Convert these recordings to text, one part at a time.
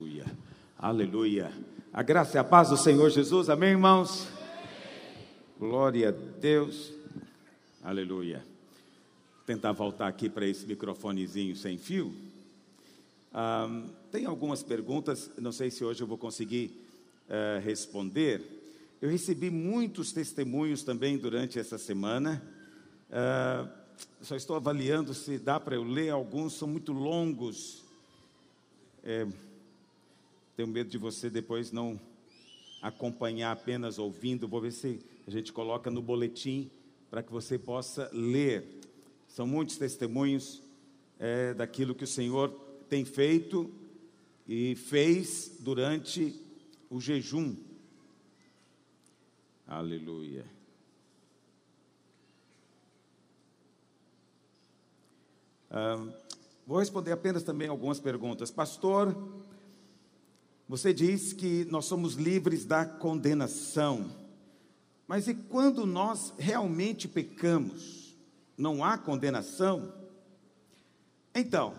Aleluia. Aleluia. A graça e a paz do Senhor Jesus. Amém, irmãos? Glória a Deus. Aleluia. Vou tentar voltar aqui para esse microfonezinho sem fio. Ah, tem algumas perguntas, não sei se hoje eu vou conseguir eh, responder. Eu recebi muitos testemunhos também durante essa semana. Só estou avaliando se dá para eu ler alguns, são muito longos. É, tenho medo de você depois não acompanhar apenas ouvindo. Vou ver se a gente coloca no boletim para que você possa ler. São muitos testemunhos é, daquilo que o Senhor tem feito e fez durante o jejum. Aleluia. Ah, vou responder apenas também algumas perguntas. Pastor, você diz que nós somos livres da condenação. Mas e quando nós realmente pecamos? Não há condenação? Então,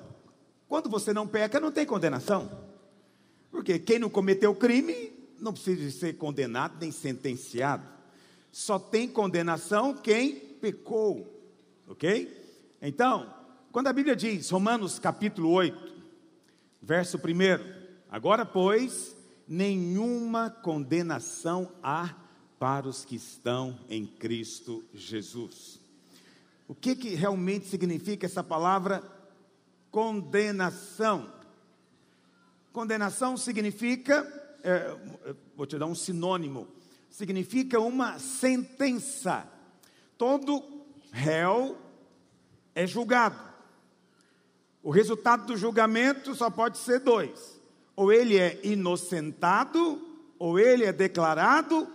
quando você não peca, não tem condenação. Porque quem não cometeu crime não precisa ser condenado nem sentenciado. Só tem condenação quem pecou. Ok? Então, quando a Bíblia diz, Romanos capítulo 8, verso 1, agora, pois, nenhuma condenação há para os que estão em Cristo Jesus. O que, que realmente significa essa palavra condenação? Condenação significa, é, vou te dar um sinônimo, significa uma sentença. Todo réu é julgado. O resultado do julgamento só pode ser dois: ou ele é inocentado, ou ele é declarado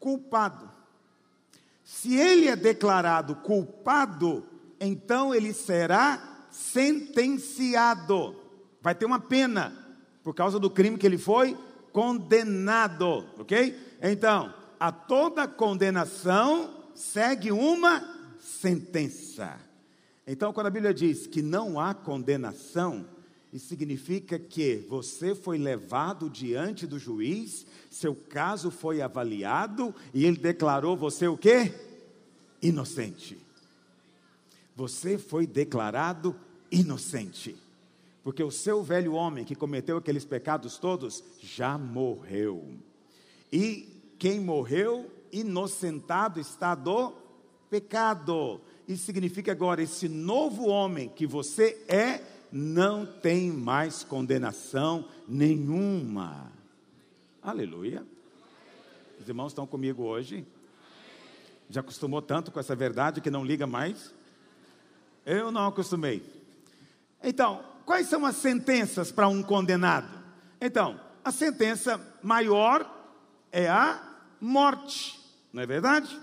culpado. Se ele é declarado culpado, então ele será sentenciado. Vai ter uma pena por causa do crime que ele foi condenado, ok? Então, a toda condenação segue uma sentença. Então, quando a Bíblia diz que não há condenação, isso significa que você foi levado diante do juiz, seu caso foi avaliado e ele declarou você o quê? Inocente. Você foi declarado inocente. Porque o seu velho homem que cometeu aqueles pecados todos já morreu. E quem morreu inocentado está do pecado. Isso significa agora, esse novo homem que você é, não tem mais condenação nenhuma. Aleluia. Os irmãos estão comigo hoje? Já acostumou tanto com essa verdade que não liga mais? Eu não acostumei. Então, quais são as sentenças para um condenado? Então, a sentença maior é a morte, não é verdade?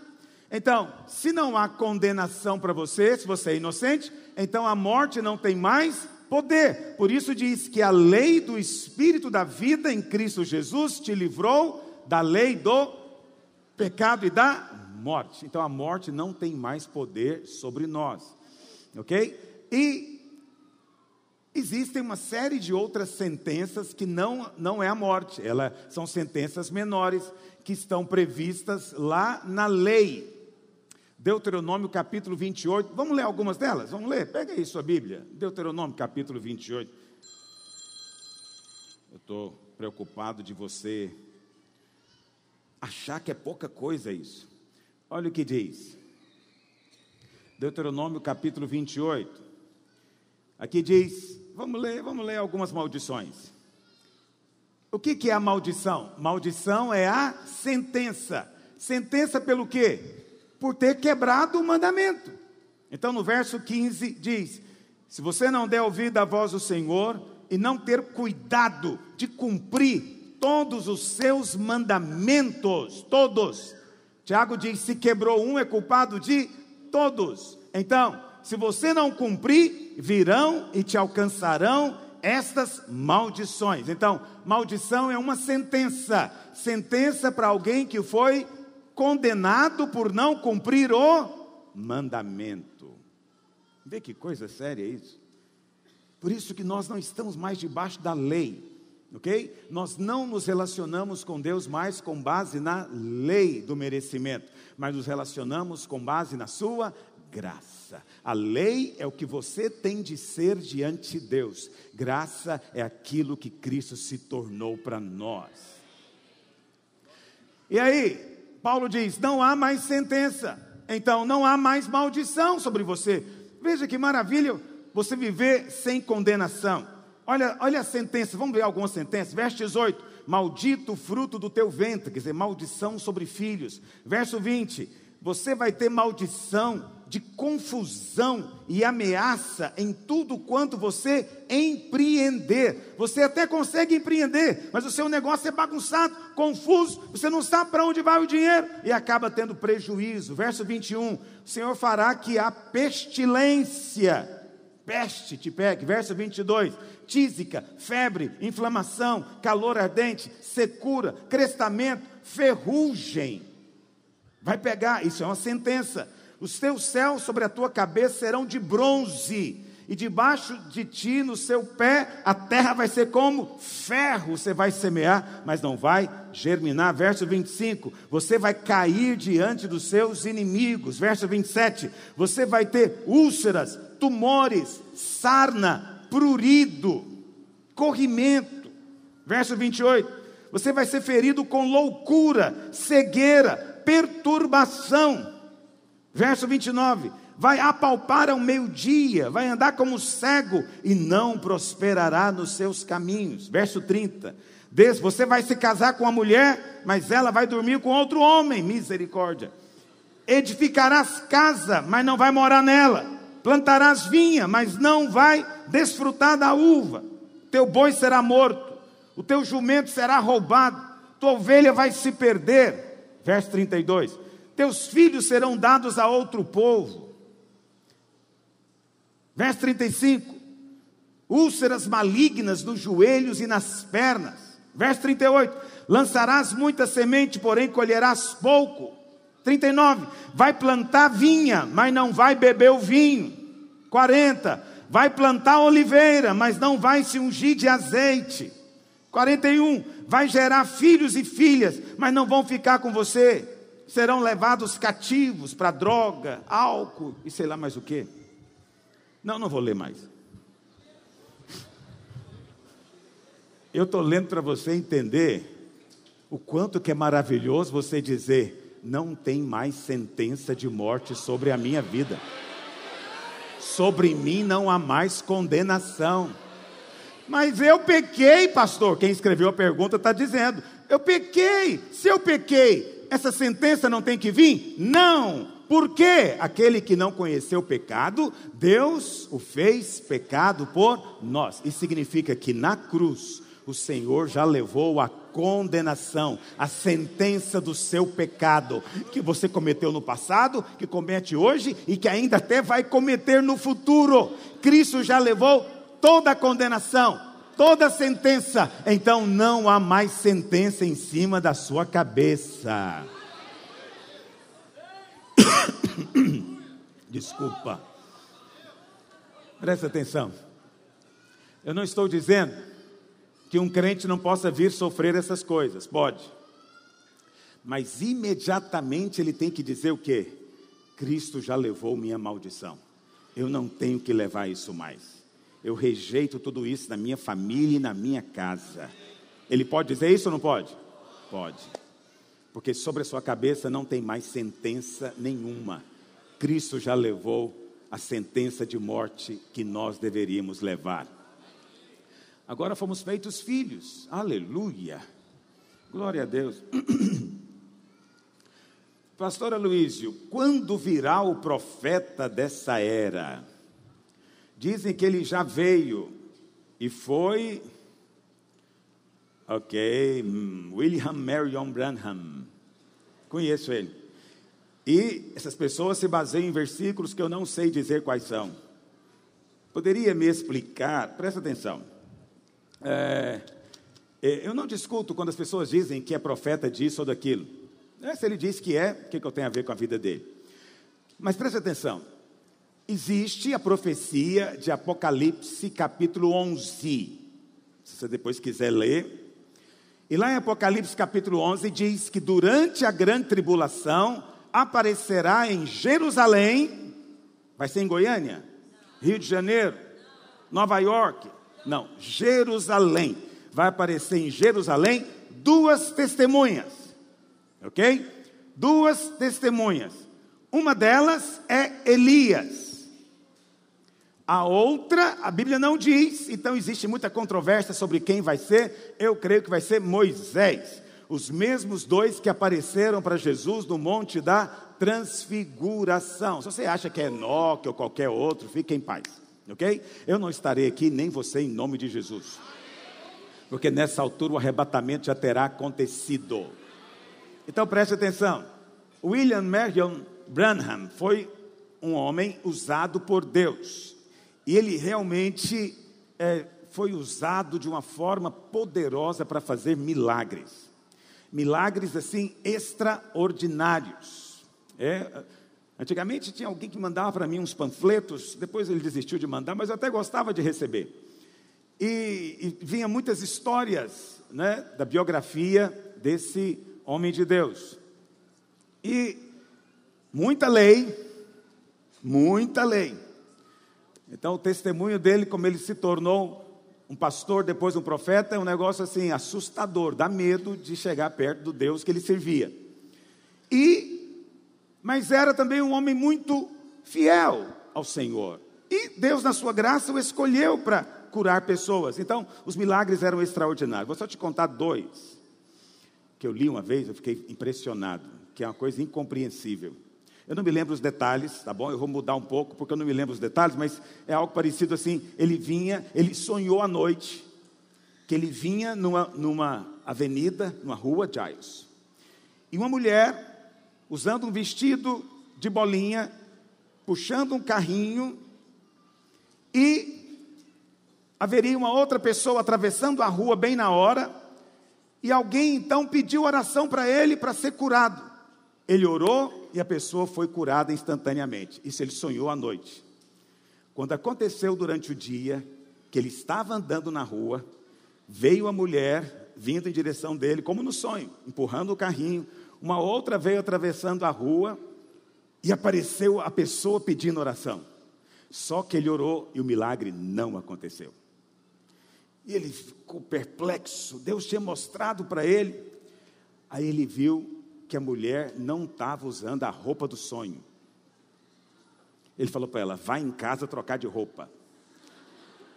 Então, se não há condenação para você, se você é inocente, então a morte não tem mais poder. Por isso diz que a lei do Espírito da vida em Cristo Jesus te livrou da lei do pecado e da morte. Então a morte não tem mais poder sobre nós. Ok? E existem uma série de outras sentenças que não, não é a morte, elas são sentenças menores que estão previstas lá na lei. Deuteronômio capítulo 28. Vamos ler algumas delas? Vamos ler? Pega aí sua Bíblia. Deuteronômio capítulo 28. Eu estou preocupado de você achar que é pouca coisa isso. Olha o que diz. Deuteronômio capítulo 28. Aqui diz, vamos ler, vamos ler algumas maldições. O que, que é a maldição? Maldição é a sentença. Sentença pelo quê? Por ter quebrado o mandamento. Então, no verso 15 diz: Se você não der ouvido à voz do Senhor e não ter cuidado de cumprir todos os seus mandamentos, todos. Tiago diz: se quebrou um, é culpado de todos. Então, se você não cumprir, virão e te alcançarão estas maldições. Então, maldição é uma sentença sentença para alguém que foi condenado por não cumprir o mandamento. Vê que coisa séria isso. Por isso que nós não estamos mais debaixo da lei. ok? Nós não nos relacionamos com Deus mais com base na lei do merecimento, mas nos relacionamos com base na Sua graça. A lei é o que você tem de ser diante de Deus, graça é aquilo que Cristo se tornou para nós. E aí, Paulo diz: não há mais sentença, então não há mais maldição sobre você. Veja que maravilha você viver sem condenação. Olha, olha a sentença, vamos ver algumas sentenças. Verso 18: Maldito o fruto do teu ventre, quer dizer, maldição sobre filhos. Verso 20: Você vai ter maldição de confusão e ameaça em tudo quanto você empreender. Você até consegue empreender, mas o seu negócio é bagunçado, confuso, você não sabe para onde vai o dinheiro e acaba tendo prejuízo. Verso 21: O Senhor fará que a pestilência, peste te pegue. Verso 22: tísica, febre, inflamação, calor ardente, secura, crestamento, ferrugem. Vai pegar, isso é uma sentença. Os teus céus sobre a tua cabeça serão de bronze, e debaixo de ti, no seu pé, a terra vai ser como ferro. Você vai semear, mas não vai germinar. Verso 25: Você vai cair diante dos seus inimigos. Verso 27: Você vai ter úlceras, tumores, sarna, prurido, corrimento. Verso 28: Você vai ser ferido com loucura, cegueira, perturbação. Verso 29: Vai apalpar ao meio-dia, vai andar como cego e não prosperará nos seus caminhos. Verso 30: Você vai se casar com uma mulher, mas ela vai dormir com outro homem. Misericórdia. Edificarás casa, mas não vai morar nela. Plantarás vinha, mas não vai desfrutar da uva. Teu boi será morto, o teu jumento será roubado, tua ovelha vai se perder. Verso 32 teus filhos serão dados a outro povo. Verso 35: úlceras malignas nos joelhos e nas pernas. Verso 38: lançarás muita semente, porém colherás pouco. 39: vai plantar vinha, mas não vai beber o vinho. 40: vai plantar oliveira, mas não vai se ungir de azeite. 41: vai gerar filhos e filhas, mas não vão ficar com você serão levados cativos para droga, álcool e sei lá mais o que. Não, não vou ler mais. Eu estou lendo para você entender o quanto que é maravilhoso você dizer: não tem mais sentença de morte sobre a minha vida. Sobre mim não há mais condenação. Mas eu pequei, pastor. Quem escreveu a pergunta está dizendo: eu pequei. Se eu pequei, essa sentença não tem que vir? Não! Porque aquele que não conheceu o pecado, Deus o fez pecado por nós. Isso significa que na cruz o Senhor já levou a condenação, a sentença do seu pecado, que você cometeu no passado, que comete hoje e que ainda até vai cometer no futuro. Cristo já levou toda a condenação toda sentença, então não há mais sentença em cima da sua cabeça. Desculpa. Presta atenção. Eu não estou dizendo que um crente não possa vir sofrer essas coisas, pode. Mas imediatamente ele tem que dizer o quê? Cristo já levou minha maldição. Eu não tenho que levar isso mais eu rejeito tudo isso na minha família e na minha casa. Ele pode dizer isso ou não pode? Pode. Porque sobre a sua cabeça não tem mais sentença nenhuma. Cristo já levou a sentença de morte que nós deveríamos levar. Agora fomos feitos filhos. Aleluia. Glória a Deus. Pastor Aloysio, quando virá o profeta dessa era? Dizem que ele já veio e foi. Ok, William Marion Branham. Conheço ele. E essas pessoas se baseiam em versículos que eu não sei dizer quais são. Poderia me explicar? Presta atenção. É, é eu não discuto quando as pessoas dizem que é profeta disso ou daquilo. É, se ele diz que é, o que, que eu tenho a ver com a vida dele? Mas presta atenção. Existe a profecia de Apocalipse capítulo 11. se você depois quiser ler. E lá em Apocalipse capítulo 11 diz que durante a grande tribulação aparecerá em Jerusalém, vai ser em Goiânia, Rio de Janeiro, Nova York, não, Jerusalém. Vai aparecer em Jerusalém duas testemunhas, ok? Duas testemunhas. Uma delas é Elias. A outra, a Bíblia não diz, então existe muita controvérsia sobre quem vai ser. Eu creio que vai ser Moisés. Os mesmos dois que apareceram para Jesus no Monte da Transfiguração. Se você acha que é Enoque ou qualquer outro, fique em paz, ok? Eu não estarei aqui, nem você, em nome de Jesus. Porque nessa altura o arrebatamento já terá acontecido. Então preste atenção. William Marion Branham foi um homem usado por Deus. E ele realmente é, foi usado de uma forma poderosa para fazer milagres. Milagres assim extraordinários. É, antigamente tinha alguém que mandava para mim uns panfletos, depois ele desistiu de mandar, mas eu até gostava de receber. E, e vinha muitas histórias né, da biografia desse homem de Deus. E muita lei, muita lei. Então, o testemunho dele, como ele se tornou um pastor, depois um profeta, é um negócio assim assustador, dá medo de chegar perto do Deus que ele servia. E, mas era também um homem muito fiel ao Senhor. E Deus, na sua graça, o escolheu para curar pessoas. Então, os milagres eram extraordinários. Vou só te contar dois que eu li uma vez, eu fiquei impressionado, que é uma coisa incompreensível. Eu não me lembro os detalhes, tá bom? Eu vou mudar um pouco porque eu não me lembro os detalhes, mas é algo parecido assim. Ele vinha, ele sonhou à noite que ele vinha numa, numa avenida, numa rua, Jaios. E uma mulher, usando um vestido de bolinha, puxando um carrinho, e haveria uma outra pessoa atravessando a rua bem na hora, e alguém então pediu oração para ele para ser curado. Ele orou e a pessoa foi curada instantaneamente. Isso ele sonhou à noite. Quando aconteceu durante o dia, que ele estava andando na rua, veio a mulher vindo em direção dele, como no sonho, empurrando o carrinho. Uma outra veio atravessando a rua e apareceu a pessoa pedindo oração. Só que ele orou e o milagre não aconteceu. E ele ficou perplexo. Deus tinha mostrado para ele. Aí ele viu que a mulher não estava usando a roupa do sonho. Ele falou para ela: vai em casa trocar de roupa.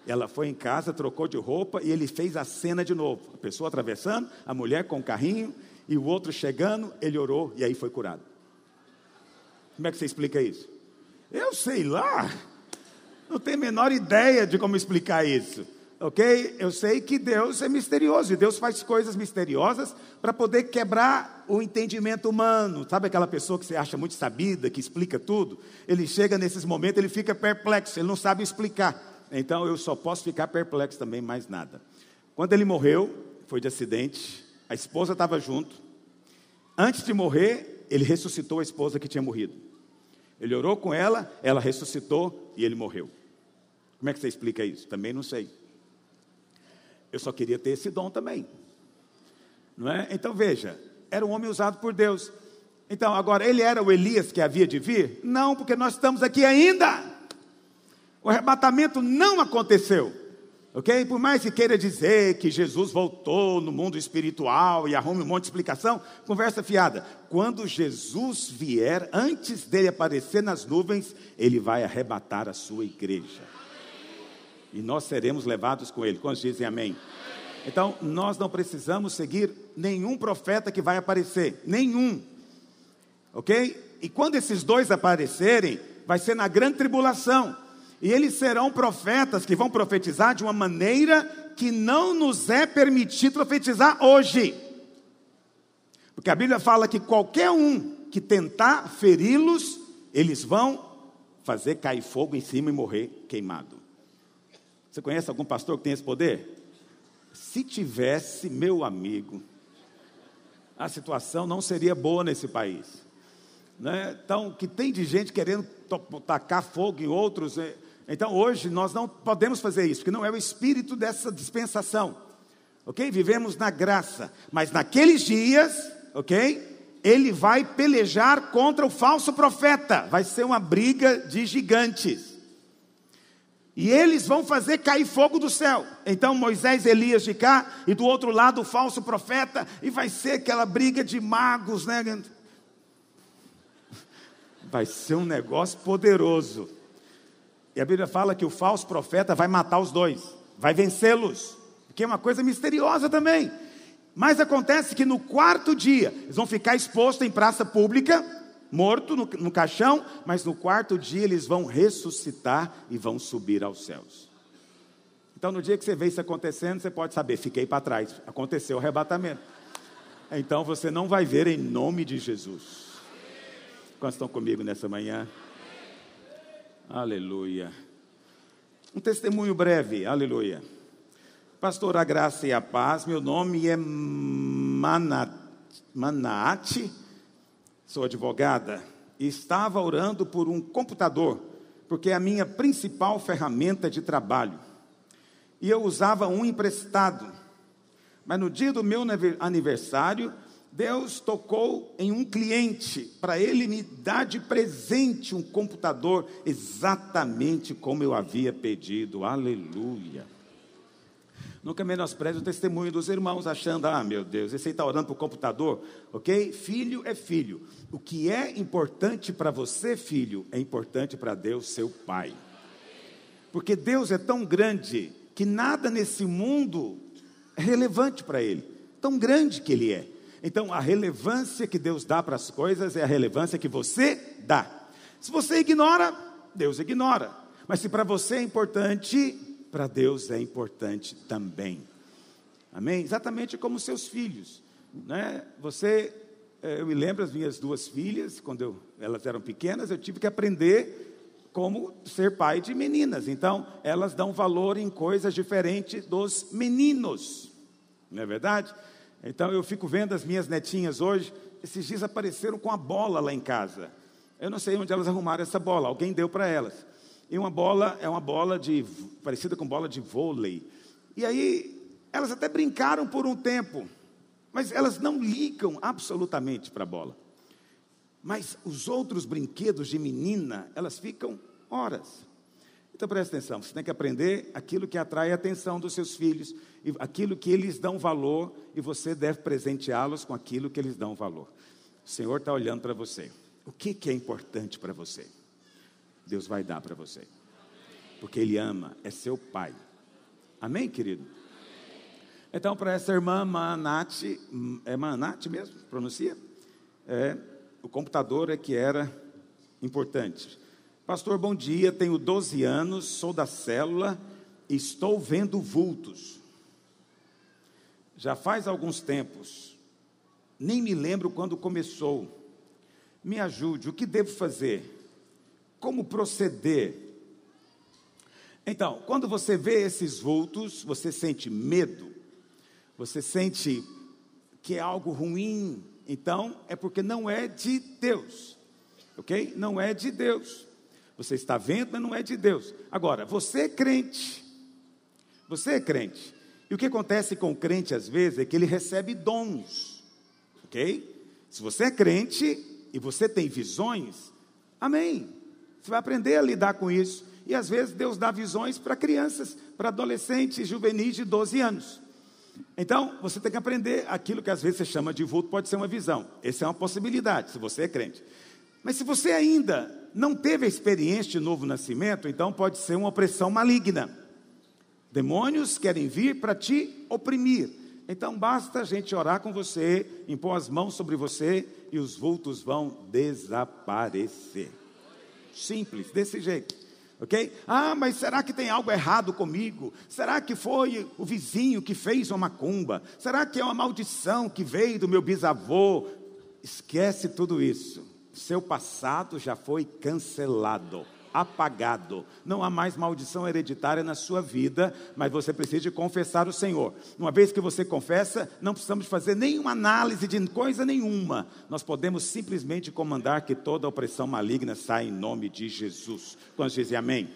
Ela foi em casa, trocou de roupa e ele fez a cena de novo. A pessoa atravessando, a mulher com o carrinho e o outro chegando, ele orou e aí foi curado. Como é que você explica isso? Eu sei lá. Não tenho a menor ideia de como explicar isso ok? Eu sei que Deus é misterioso e Deus faz coisas misteriosas para poder quebrar o entendimento humano. Sabe aquela pessoa que você acha muito sabida, que explica tudo? Ele chega nesses momentos, ele fica perplexo, ele não sabe explicar. Então eu só posso ficar perplexo também, mais nada. Quando ele morreu, foi de acidente, a esposa estava junto. Antes de morrer, ele ressuscitou a esposa que tinha morrido. Ele orou com ela, ela ressuscitou e ele morreu. Como é que você explica isso? Também não sei. Eu só queria ter esse dom também. Não é? Então veja, era um homem usado por Deus. Então, agora, ele era o Elias que havia de vir? Não, porque nós estamos aqui ainda. O arrebatamento não aconteceu. Ok? Por mais que queira dizer que Jesus voltou no mundo espiritual e arrume um monte de explicação, conversa fiada. Quando Jesus vier, antes dele aparecer nas nuvens, ele vai arrebatar a sua igreja e nós seremos levados com ele. Quantos dizem amém? Então, nós não precisamos seguir nenhum profeta que vai aparecer, nenhum. Ok? E quando esses dois aparecerem, vai ser na grande tribulação. E eles serão profetas que vão profetizar de uma maneira que não nos é permitido profetizar hoje. Porque a Bíblia fala que qualquer um que tentar feri-los, eles vão fazer cair fogo em cima e morrer queimado. Você conhece algum pastor que tem esse poder? Se tivesse, meu amigo, a situação não seria boa nesse país. Né? Então, que tem de gente querendo tacar fogo em outros, é, Então hoje nós não podemos fazer isso, porque não é o espírito dessa dispensação. Ok? Vivemos na graça. Mas naqueles dias, ok? Ele vai pelejar contra o falso profeta. Vai ser uma briga de gigantes. E eles vão fazer cair fogo do céu. Então Moisés Elias de cá, e do outro lado o falso profeta, e vai ser aquela briga de magos, né? Vai ser um negócio poderoso. E a Bíblia fala que o falso profeta vai matar os dois, vai vencê-los, que é uma coisa misteriosa também. Mas acontece que no quarto dia, eles vão ficar expostos em praça pública, morto no, no caixão, mas no quarto dia eles vão ressuscitar e vão subir aos céus. Então, no dia que você vê isso acontecendo, você pode saber, fiquei para trás, aconteceu o arrebatamento. Então, você não vai ver em nome de Jesus. Quantos estão comigo nessa manhã? Aleluia. Um testemunho breve, aleluia. Pastor, a graça e a paz, meu nome é Manaate, sou advogada, e estava orando por um computador, porque é a minha principal ferramenta de trabalho. E eu usava um emprestado. Mas no dia do meu aniversário, Deus tocou em um cliente para ele me dar de presente um computador exatamente como eu havia pedido. Aleluia. Nunca menospreze o testemunho dos irmãos, achando, ah, meu Deus, esse aí está orando para o computador, ok? Filho é filho. O que é importante para você, filho, é importante para Deus, seu pai. Porque Deus é tão grande que nada nesse mundo é relevante para ele. Tão grande que ele é. Então, a relevância que Deus dá para as coisas é a relevância que você dá. Se você ignora, Deus ignora. Mas se para você é importante, para Deus é importante também. Amém? Exatamente como seus filhos. Né? Você, eh, eu me lembro as minhas duas filhas, quando eu, elas eram pequenas, eu tive que aprender como ser pai de meninas. Então, elas dão valor em coisas diferentes dos meninos. Não é verdade? Então eu fico vendo as minhas netinhas hoje, esses dias apareceram com a bola lá em casa. Eu não sei onde elas arrumaram essa bola, alguém deu para elas. E uma bola é uma bola de parecida com bola de vôlei. E aí elas até brincaram por um tempo, mas elas não ligam absolutamente para a bola. Mas os outros brinquedos de menina, elas ficam horas. Então preste atenção, você tem que aprender aquilo que atrai a atenção dos seus filhos, aquilo que eles dão valor, e você deve presenteá-los com aquilo que eles dão valor. O Senhor está olhando para você. O que, que é importante para você? Deus vai dar para você. Porque Ele ama, é seu pai. Amém, querido? Então, para essa irmã Manate, é Manate mesmo? Pronuncia? É, o computador é que era importante. Pastor, bom dia. Tenho 12 anos, sou da célula, estou vendo vultos. Já faz alguns tempos, nem me lembro quando começou. Me ajude, o que devo fazer? Como proceder? Então, quando você vê esses vultos, você sente medo, você sente que é algo ruim, então é porque não é de Deus, ok? Não é de Deus. Você está vendo, mas não é de Deus. Agora, você é crente. Você é crente. E o que acontece com o crente às vezes é que ele recebe dons. Ok? Se você é crente e você tem visões, amém. Você vai aprender a lidar com isso. E às vezes Deus dá visões para crianças, para adolescentes, juvenis de 12 anos. Então, você tem que aprender aquilo que às vezes você chama de vulto, pode ser uma visão. Essa é uma possibilidade, se você é crente. Mas se você ainda não teve a experiência de novo nascimento, então pode ser uma opressão maligna. Demônios querem vir para te oprimir. Então basta a gente orar com você, impor as mãos sobre você e os vultos vão desaparecer. Simples, desse jeito. Ok? Ah, mas será que tem algo errado comigo? Será que foi o vizinho que fez uma macumba? Será que é uma maldição que veio do meu bisavô? Esquece tudo isso. Seu passado já foi cancelado, apagado. Não há mais maldição hereditária na sua vida, mas você precisa confessar o Senhor. Uma vez que você confessa, não precisamos fazer nenhuma análise de coisa nenhuma. Nós podemos simplesmente comandar que toda opressão maligna saia em nome de Jesus. Quando dizem amém?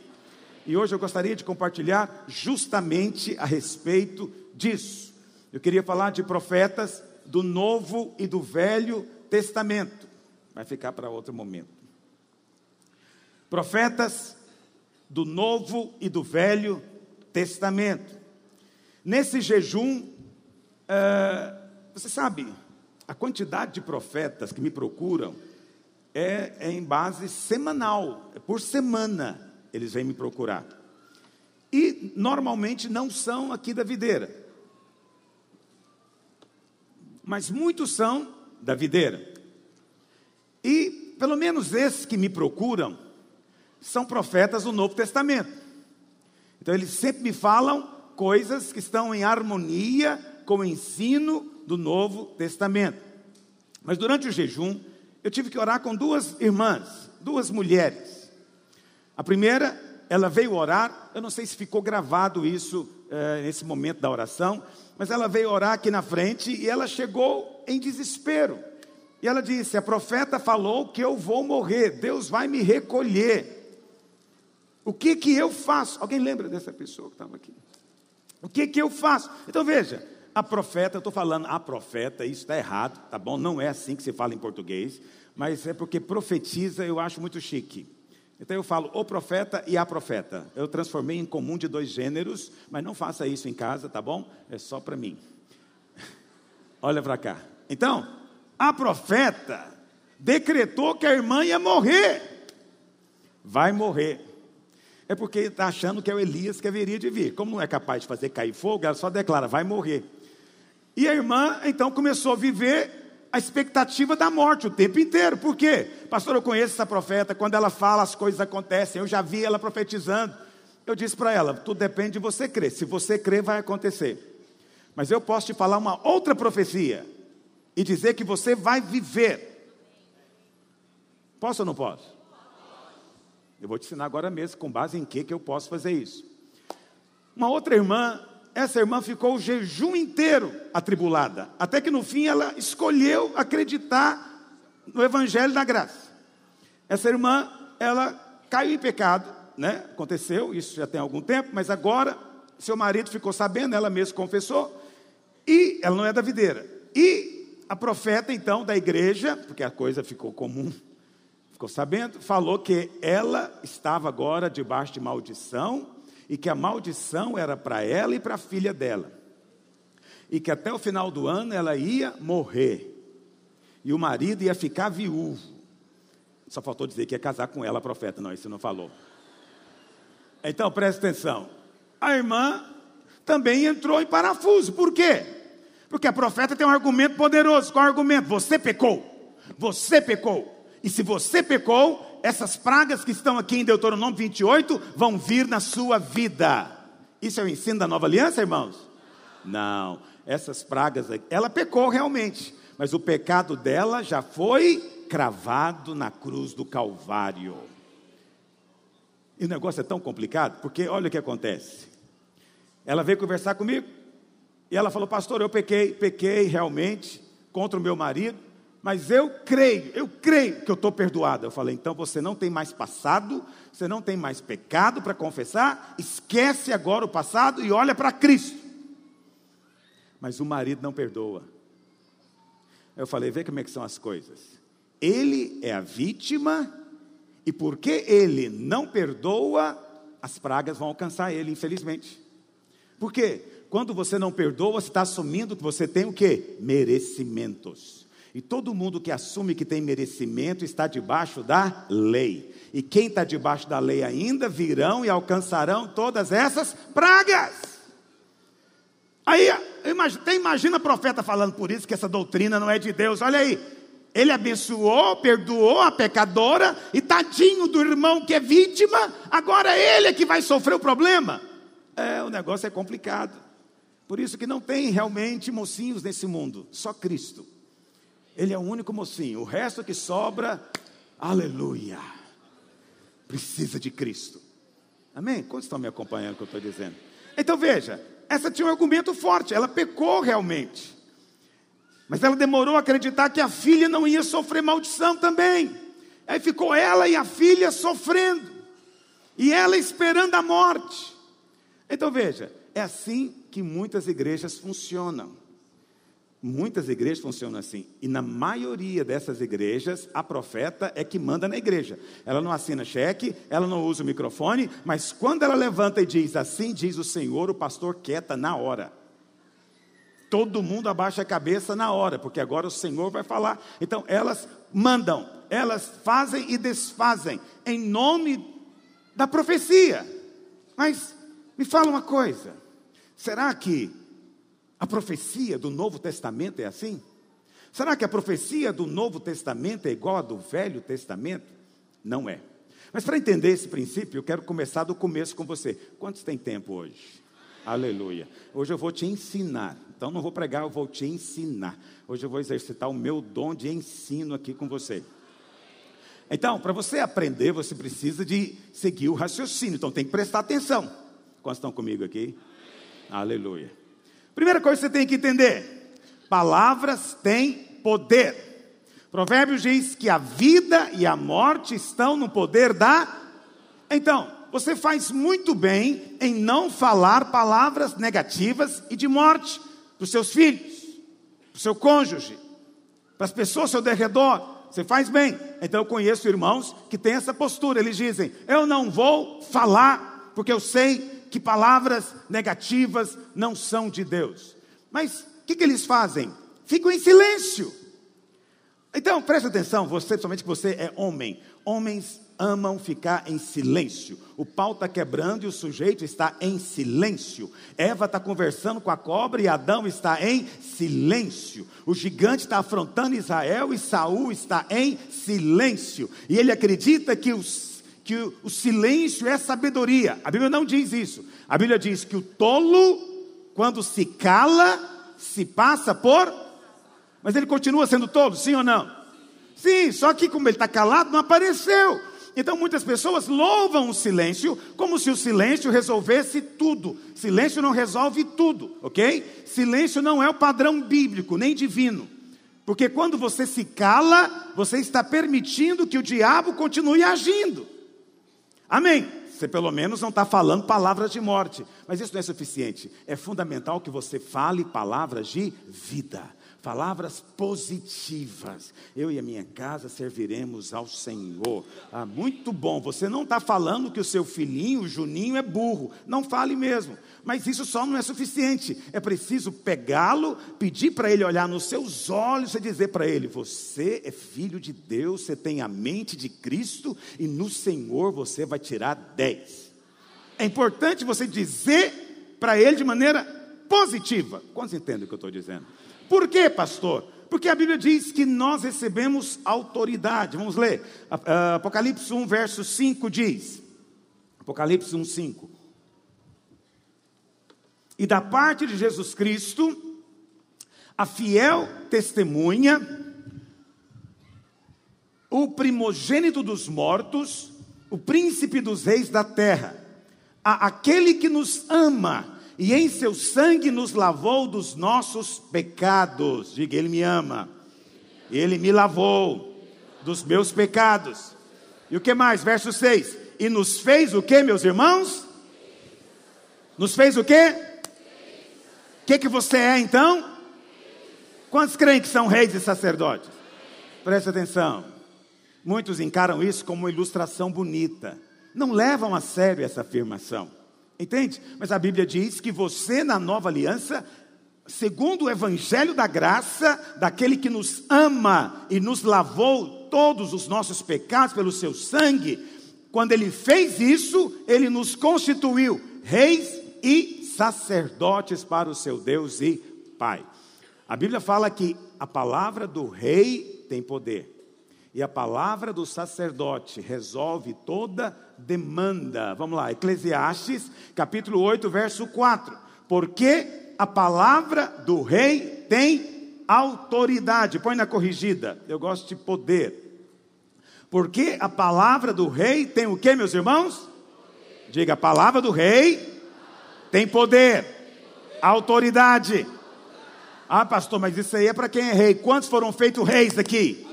E hoje eu gostaria de compartilhar justamente a respeito disso. Eu queria falar de profetas do Novo e do Velho Testamento. Vai ficar para outro momento. Profetas do Novo e do Velho Testamento. Nesse jejum, uh, você sabe, a quantidade de profetas que me procuram é, é em base semanal, é por semana eles vêm me procurar. E normalmente não são aqui da videira, mas muitos são da videira. E pelo menos esses que me procuram são profetas do Novo Testamento. Então eles sempre me falam coisas que estão em harmonia com o ensino do Novo Testamento. Mas durante o jejum, eu tive que orar com duas irmãs, duas mulheres. A primeira, ela veio orar, eu não sei se ficou gravado isso é, nesse momento da oração, mas ela veio orar aqui na frente e ela chegou em desespero. E ela disse: A profeta falou que eu vou morrer, Deus vai me recolher. O que que eu faço? Alguém lembra dessa pessoa que estava aqui? O que que eu faço? Então veja, a profeta, eu estou falando a profeta, isso está errado, tá bom? Não é assim que se fala em português, mas é porque profetiza eu acho muito chique. Então eu falo o profeta e a profeta. Eu transformei em comum de dois gêneros, mas não faça isso em casa, tá bom? É só para mim. Olha para cá. Então, a profeta decretou que a irmã ia morrer. Vai morrer é porque está achando que é o Elias que haveria de vir. Como não é capaz de fazer cair fogo, ela só declara, vai morrer. E a irmã, então, começou a viver a expectativa da morte o tempo inteiro. Por quê? Pastor, eu conheço essa profeta, quando ela fala, as coisas acontecem. Eu já vi ela profetizando. Eu disse para ela: tudo depende de você crer. Se você crer, vai acontecer. Mas eu posso te falar uma outra profecia e dizer que você vai viver. Posso ou não posso? Eu vou te ensinar agora mesmo com base em que que eu posso fazer isso. Uma outra irmã, essa irmã ficou o jejum inteiro atribulada, até que no fim ela escolheu acreditar no evangelho da graça. Essa irmã, ela caiu em pecado, né? Aconteceu, isso já tem algum tempo, mas agora seu marido ficou sabendo, ela mesma confessou, e ela não é da videira. E a profeta então da igreja, porque a coisa ficou comum ficou sabendo, falou que ela estava agora debaixo de maldição e que a maldição era para ela e para a filha dela. E que até o final do ano ela ia morrer. E o marido ia ficar viúvo. Só faltou dizer que ia casar com ela, profeta. Não, isso não falou. Então preste atenção. A irmã também entrou em parafuso. Por quê? Porque a profeta tem um argumento poderoso. Qual é o argumento? Você pecou. Você pecou. E se você pecou, essas pragas que estão aqui em Deuteronômio 28 vão vir na sua vida. Isso é o ensino da nova aliança, irmãos? Não, essas pragas, ela pecou realmente, mas o pecado dela já foi cravado na cruz do Calvário. E o negócio é tão complicado, porque olha o que acontece. Ela veio conversar comigo e ela falou: Pastor, eu pequei, pequei realmente contra o meu marido, mas eu creio, eu creio que eu estou perdoado. Eu falei, então você não tem mais passado, você não tem mais pecado para confessar, esquece agora o passado e olha para Cristo. Mas o marido não perdoa. Eu falei, vê como é que são as coisas. Ele é a vítima, e porque ele não perdoa, as pragas vão alcançar ele, infelizmente. Por quê? Quando você não perdoa, você está assumindo que você tem o quê? Merecimentos. E todo mundo que assume que tem merecimento está debaixo da lei. E quem está debaixo da lei ainda virão e alcançarão todas essas pragas. Aí, imagina, imagina o profeta falando por isso que essa doutrina não é de Deus. Olha aí, ele abençoou, perdoou a pecadora e tadinho do irmão que é vítima, agora ele é que vai sofrer o problema. É, o negócio é complicado. Por isso que não tem realmente mocinhos nesse mundo, só Cristo. Ele é o único mocinho. O resto que sobra, aleluia. Precisa de Cristo. Amém? Quantos estão me acompanhando que eu estou dizendo? Então veja, essa tinha um argumento forte, ela pecou realmente. Mas ela demorou a acreditar que a filha não ia sofrer maldição também. Aí ficou ela e a filha sofrendo. E ela esperando a morte. Então veja, é assim que muitas igrejas funcionam. Muitas igrejas funcionam assim. E na maioria dessas igrejas, a profeta é que manda na igreja. Ela não assina cheque, ela não usa o microfone, mas quando ela levanta e diz assim, diz o Senhor, o pastor quieta na hora. Todo mundo abaixa a cabeça na hora, porque agora o Senhor vai falar. Então elas mandam, elas fazem e desfazem em nome da profecia. Mas me fala uma coisa: será que a profecia do Novo Testamento é assim? Será que a profecia do Novo Testamento é igual à do Velho Testamento? Não é. Mas para entender esse princípio, eu quero começar do começo com você. Quantos tem tempo hoje? Aleluia. Hoje eu vou te ensinar. Então não vou pregar, eu vou te ensinar. Hoje eu vou exercitar o meu dom de ensino aqui com você. Então, para você aprender, você precisa de seguir o raciocínio. Então tem que prestar atenção. Quantos estão comigo aqui? Aleluia. Primeira coisa que você tem que entender: palavras têm poder. Provérbios diz que a vida e a morte estão no poder da. Então, você faz muito bem em não falar palavras negativas e de morte para os seus filhos, para o seu cônjuge, para as pessoas ao seu derredor. Você faz bem. Então eu conheço irmãos que têm essa postura. Eles dizem: Eu não vou falar, porque eu sei que palavras negativas não são de Deus. Mas o que, que eles fazem? Ficam em silêncio. Então, preste atenção, você, somente que você é homem. Homens amam ficar em silêncio. O pau está quebrando e o sujeito está em silêncio. Eva está conversando com a cobra e Adão está em silêncio. O gigante está afrontando Israel e Saul está em silêncio. E ele acredita que os que o silêncio é sabedoria. A Bíblia não diz isso. A Bíblia diz que o tolo, quando se cala, se passa por. Mas ele continua sendo tolo, sim ou não? Sim, só que como ele está calado, não apareceu. Então muitas pessoas louvam o silêncio como se o silêncio resolvesse tudo. Silêncio não resolve tudo, ok? Silêncio não é o padrão bíblico, nem divino. Porque quando você se cala, você está permitindo que o diabo continue agindo. Amém. Você pelo menos não está falando palavras de morte, mas isso não é suficiente. É fundamental que você fale palavras de vida palavras positivas. Eu e a minha casa serviremos ao Senhor. Ah, muito bom. Você não está falando que o seu filhinho, o Juninho, é burro. Não fale mesmo. Mas isso só não é suficiente. É preciso pegá-lo, pedir para ele olhar nos seus olhos e dizer para ele: Você é filho de Deus, você tem a mente de Cristo e no Senhor você vai tirar dez. É importante você dizer para ele de maneira positiva. Quantos entendem o que eu estou dizendo? Por quê, pastor? Porque a Bíblia diz que nós recebemos autoridade. Vamos ler. Apocalipse 1, verso 5 diz. Apocalipse 1, 5. E da parte de Jesus Cristo, a fiel testemunha, o primogênito dos mortos, o príncipe dos reis da terra, a aquele que nos ama e em seu sangue nos lavou dos nossos pecados. Diga, Ele me ama. Ele me lavou dos meus pecados. E o que mais? Verso 6. E nos fez o que, meus irmãos? Nos fez o que? O que, que você é então? Quantos creem que são reis e sacerdotes? Preste atenção. Muitos encaram isso como uma ilustração bonita. Não levam a sério essa afirmação. Entende? Mas a Bíblia diz que você, na nova aliança, segundo o evangelho da graça, daquele que nos ama e nos lavou todos os nossos pecados pelo seu sangue, quando ele fez isso, ele nos constituiu reis e sacerdotes para o seu Deus e Pai. A Bíblia fala que a palavra do rei tem poder. E a palavra do sacerdote resolve toda demanda. Vamos lá, Eclesiastes, capítulo 8, verso 4. Porque a palavra do rei tem autoridade. Põe na corrigida. Eu gosto de poder. Porque a palavra do rei tem o que, meus irmãos? Diga, a palavra do rei tem poder, autoridade. Ah, pastor, mas isso aí é para quem é rei. Quantos foram feitos reis aqui?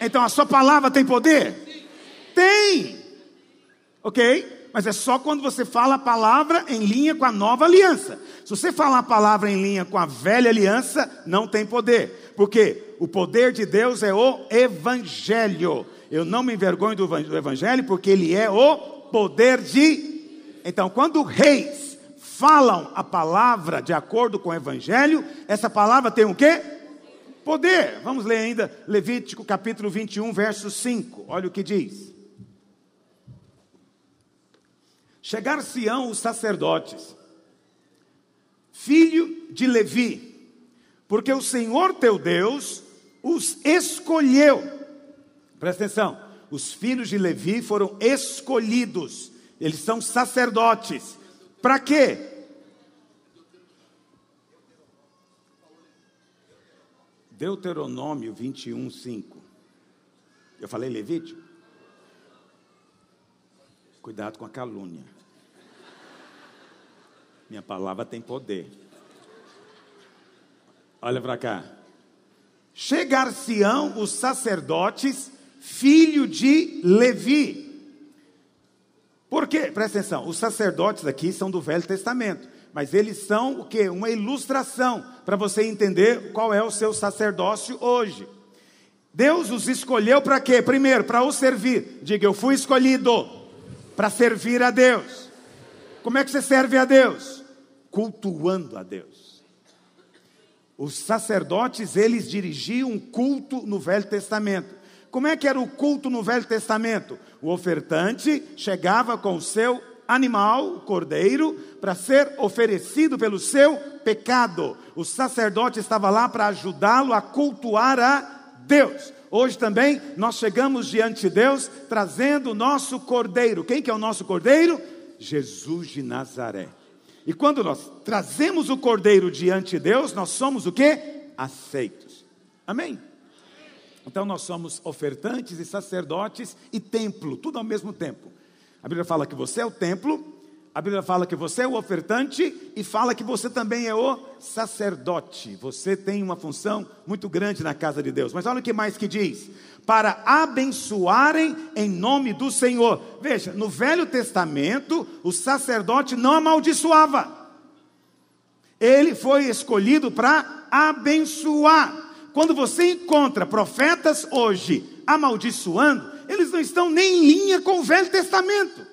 Então a sua palavra tem poder? Tem. Ok? Mas é só quando você fala a palavra em linha com a nova aliança. Se você falar a palavra em linha com a velha aliança, não tem poder. Porque o poder de Deus é o evangelho. Eu não me envergonho do evangelho porque ele é o poder de Então, quando reis falam a palavra de acordo com o evangelho, essa palavra tem o quê? Poder. Vamos ler ainda Levítico capítulo 21, verso 5. Olha o que diz. Chegar-se-ão os sacerdotes, filho de Levi, porque o Senhor teu Deus os escolheu. Presta atenção, os filhos de Levi foram escolhidos, eles são sacerdotes. Para quê? Deuteronômio 21, 5. Eu falei Levítico? Cuidado com a calúnia. Minha palavra tem poder. Olha para cá. Chegar-se-ão os sacerdotes, filho de Levi. Por quê? Presta atenção, os sacerdotes aqui são do Velho Testamento, mas eles são o quê? Uma ilustração para você entender qual é o seu sacerdócio hoje. Deus os escolheu para quê? Primeiro, para o servir. Diga, eu fui escolhido para servir a Deus. Como é que você serve a Deus? Cultuando a Deus. Os sacerdotes, eles dirigiam um culto no Velho Testamento. Como é que era o culto no Velho Testamento? O ofertante chegava com o seu animal, o cordeiro, para ser oferecido pelo seu pecado. O sacerdote estava lá para ajudá-lo a cultuar a Deus. Hoje também nós chegamos diante de Deus trazendo o nosso cordeiro. Quem que é o nosso cordeiro? Jesus de Nazaré. E quando nós trazemos o cordeiro diante de Deus, nós somos o que? Aceitos. Amém? Então nós somos ofertantes e sacerdotes e templo, tudo ao mesmo tempo. A Bíblia fala que você é o templo a Bíblia fala que você é o ofertante e fala que você também é o sacerdote. Você tem uma função muito grande na casa de Deus. Mas olha o que mais que diz: para abençoarem em nome do Senhor. Veja, no Velho Testamento, o sacerdote não amaldiçoava. Ele foi escolhido para abençoar. Quando você encontra profetas hoje amaldiçoando, eles não estão nem em linha com o Velho Testamento.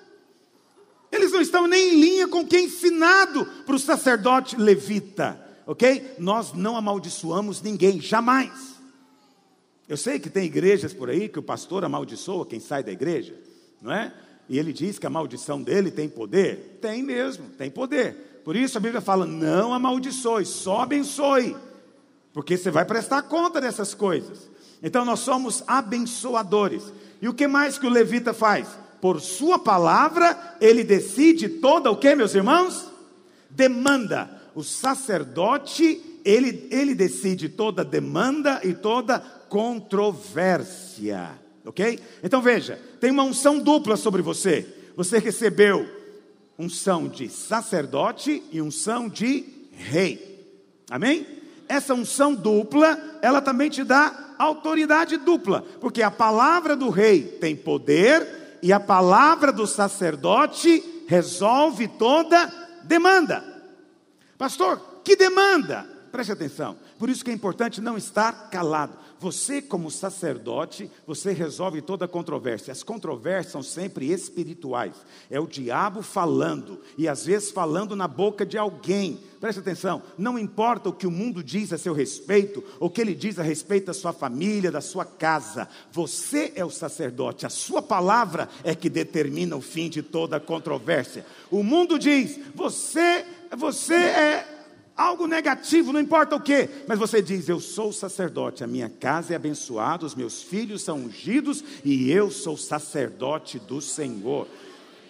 Eles não estão nem em linha com o que é ensinado para o sacerdote levita, ok? Nós não amaldiçoamos ninguém, jamais. Eu sei que tem igrejas por aí que o pastor amaldiçoa quem sai da igreja, não é? E ele diz que a maldição dele tem poder. Tem mesmo, tem poder. Por isso a Bíblia fala: não amaldiçoe, só abençoe, porque você vai prestar conta dessas coisas. Então nós somos abençoadores. E o que mais que o levita faz? Por sua palavra, ele decide toda o que, meus irmãos? Demanda. O sacerdote, ele, ele decide toda demanda e toda controvérsia. Ok? Então veja, tem uma unção dupla sobre você. Você recebeu unção de sacerdote e unção de rei. Amém? Essa unção dupla, ela também te dá autoridade dupla, porque a palavra do rei tem poder e a palavra do sacerdote resolve toda demanda. Pastor, que demanda? Preste atenção. Por isso que é importante não estar calado. Você, como sacerdote, você resolve toda controvérsia. As controvérsias são sempre espirituais. É o diabo falando, e às vezes falando na boca de alguém. Preste atenção, não importa o que o mundo diz a seu respeito, ou o que ele diz a respeito da sua família, da sua casa. Você é o sacerdote, a sua palavra é que determina o fim de toda controvérsia. O mundo diz: você, você é algo negativo, não importa o que, mas você diz: Eu sou sacerdote, a minha casa é abençoada, os meus filhos são ungidos e eu sou sacerdote do Senhor.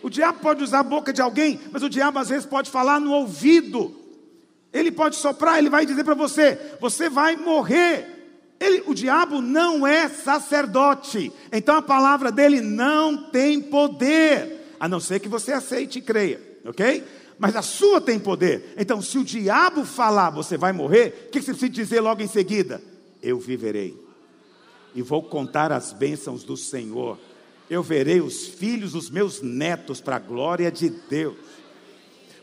O diabo pode usar a boca de alguém, mas o diabo às vezes pode falar no ouvido. Ele pode soprar, ele vai dizer para você: Você vai morrer. Ele, o diabo não é sacerdote, então a palavra dele não tem poder, a não ser que você aceite e creia, ok? Mas a sua tem poder. Então, se o diabo falar, você vai morrer, o que você precisa dizer logo em seguida? Eu viverei e vou contar as bênçãos do Senhor. eu verei os filhos dos meus netos para a glória de Deus.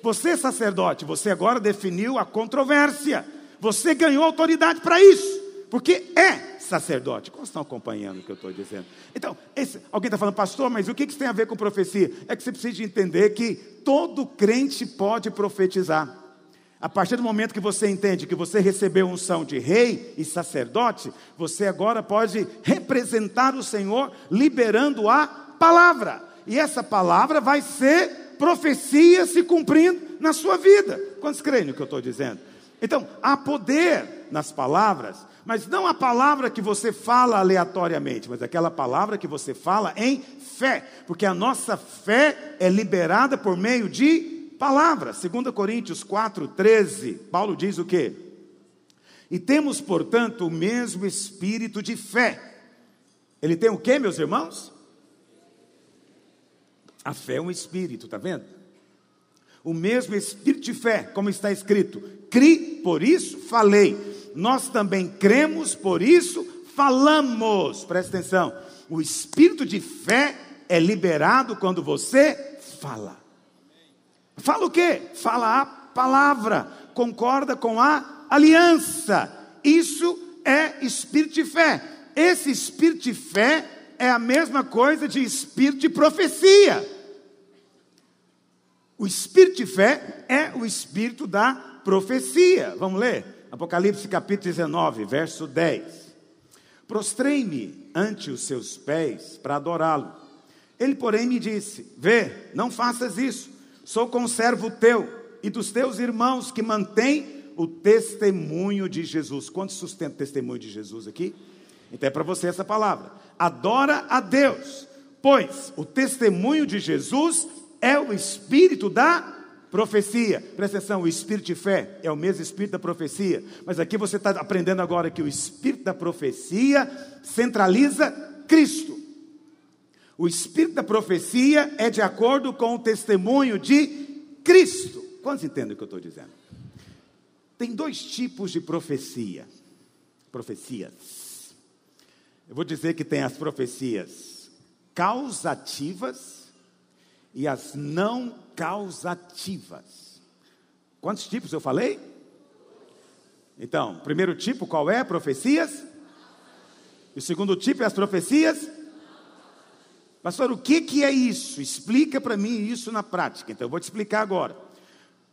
Você, sacerdote, você agora definiu a controvérsia. Você ganhou autoridade para isso, porque é sacerdote. Como estão acompanhando o que eu estou dizendo? Então, esse, alguém está falando, pastor, mas o que isso tem a ver com profecia? É que você precisa entender que todo crente pode profetizar. A partir do momento que você entende que você recebeu unção de rei e sacerdote, você agora pode representar o Senhor liberando a palavra. E essa palavra vai ser profecia se cumprindo na sua vida. Quantos creem no que eu estou dizendo? Então, há poder nas palavras, mas não a palavra que você fala aleatoriamente, mas aquela palavra que você fala em fé, porque a nossa fé é liberada por meio de palavra. 2 Coríntios 4, 13, Paulo diz o quê? E temos, portanto, o mesmo espírito de fé. Ele tem o quê, meus irmãos? A fé é um espírito, tá vendo? O mesmo espírito de fé, como está escrito: cri, por isso falei. Nós também cremos, por isso falamos. Presta atenção. O espírito de fé é liberado quando você fala. Fala o quê? Fala a palavra, concorda com a aliança. Isso é espírito de fé. Esse espírito de fé é a mesma coisa de espírito de profecia. O espírito de fé é o espírito da profecia. Vamos ler? Apocalipse capítulo 19, verso 10. Prostrei-me ante os seus pés para adorá-lo. Ele, porém, me disse: Vê, não faças isso Sou conservo teu e dos teus irmãos que mantém o testemunho de Jesus. Quanto sustenta o testemunho de Jesus aqui? Então é para você essa palavra. Adora a Deus, pois o testemunho de Jesus é o espírito da profecia. Presta atenção, o espírito de fé é o mesmo espírito da profecia. Mas aqui você está aprendendo agora que o espírito da profecia centraliza Cristo. O espírito da profecia é de acordo com o testemunho de Cristo. Quantos entendem o que eu estou dizendo? Tem dois tipos de profecia. Profecias. Eu vou dizer que tem as profecias causativas e as não causativas. Quantos tipos eu falei? Então, primeiro tipo, qual é? Profecias. E o segundo tipo é as profecias Pastor, o que, que é isso? Explica para mim isso na prática. Então, eu vou te explicar agora.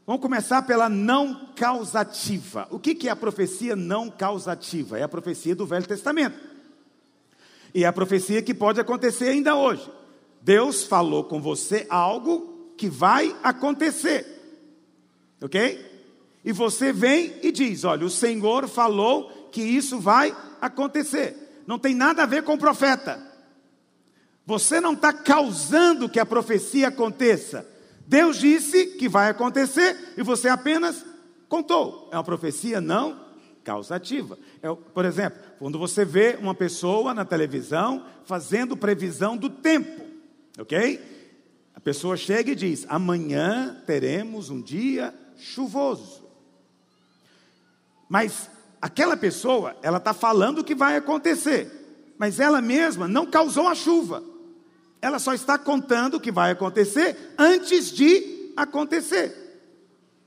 Vamos começar pela não causativa. O que, que é a profecia não causativa? É a profecia do Velho Testamento. E é a profecia que pode acontecer ainda hoje. Deus falou com você algo que vai acontecer. Ok? E você vem e diz: Olha, o Senhor falou que isso vai acontecer. Não tem nada a ver com o profeta. Você não está causando que a profecia aconteça. Deus disse que vai acontecer e você apenas contou. É uma profecia não causativa. É, por exemplo, quando você vê uma pessoa na televisão fazendo previsão do tempo, ok? A pessoa chega e diz: amanhã teremos um dia chuvoso. Mas aquela pessoa, ela está falando o que vai acontecer, mas ela mesma não causou a chuva. Ela só está contando o que vai acontecer antes de acontecer.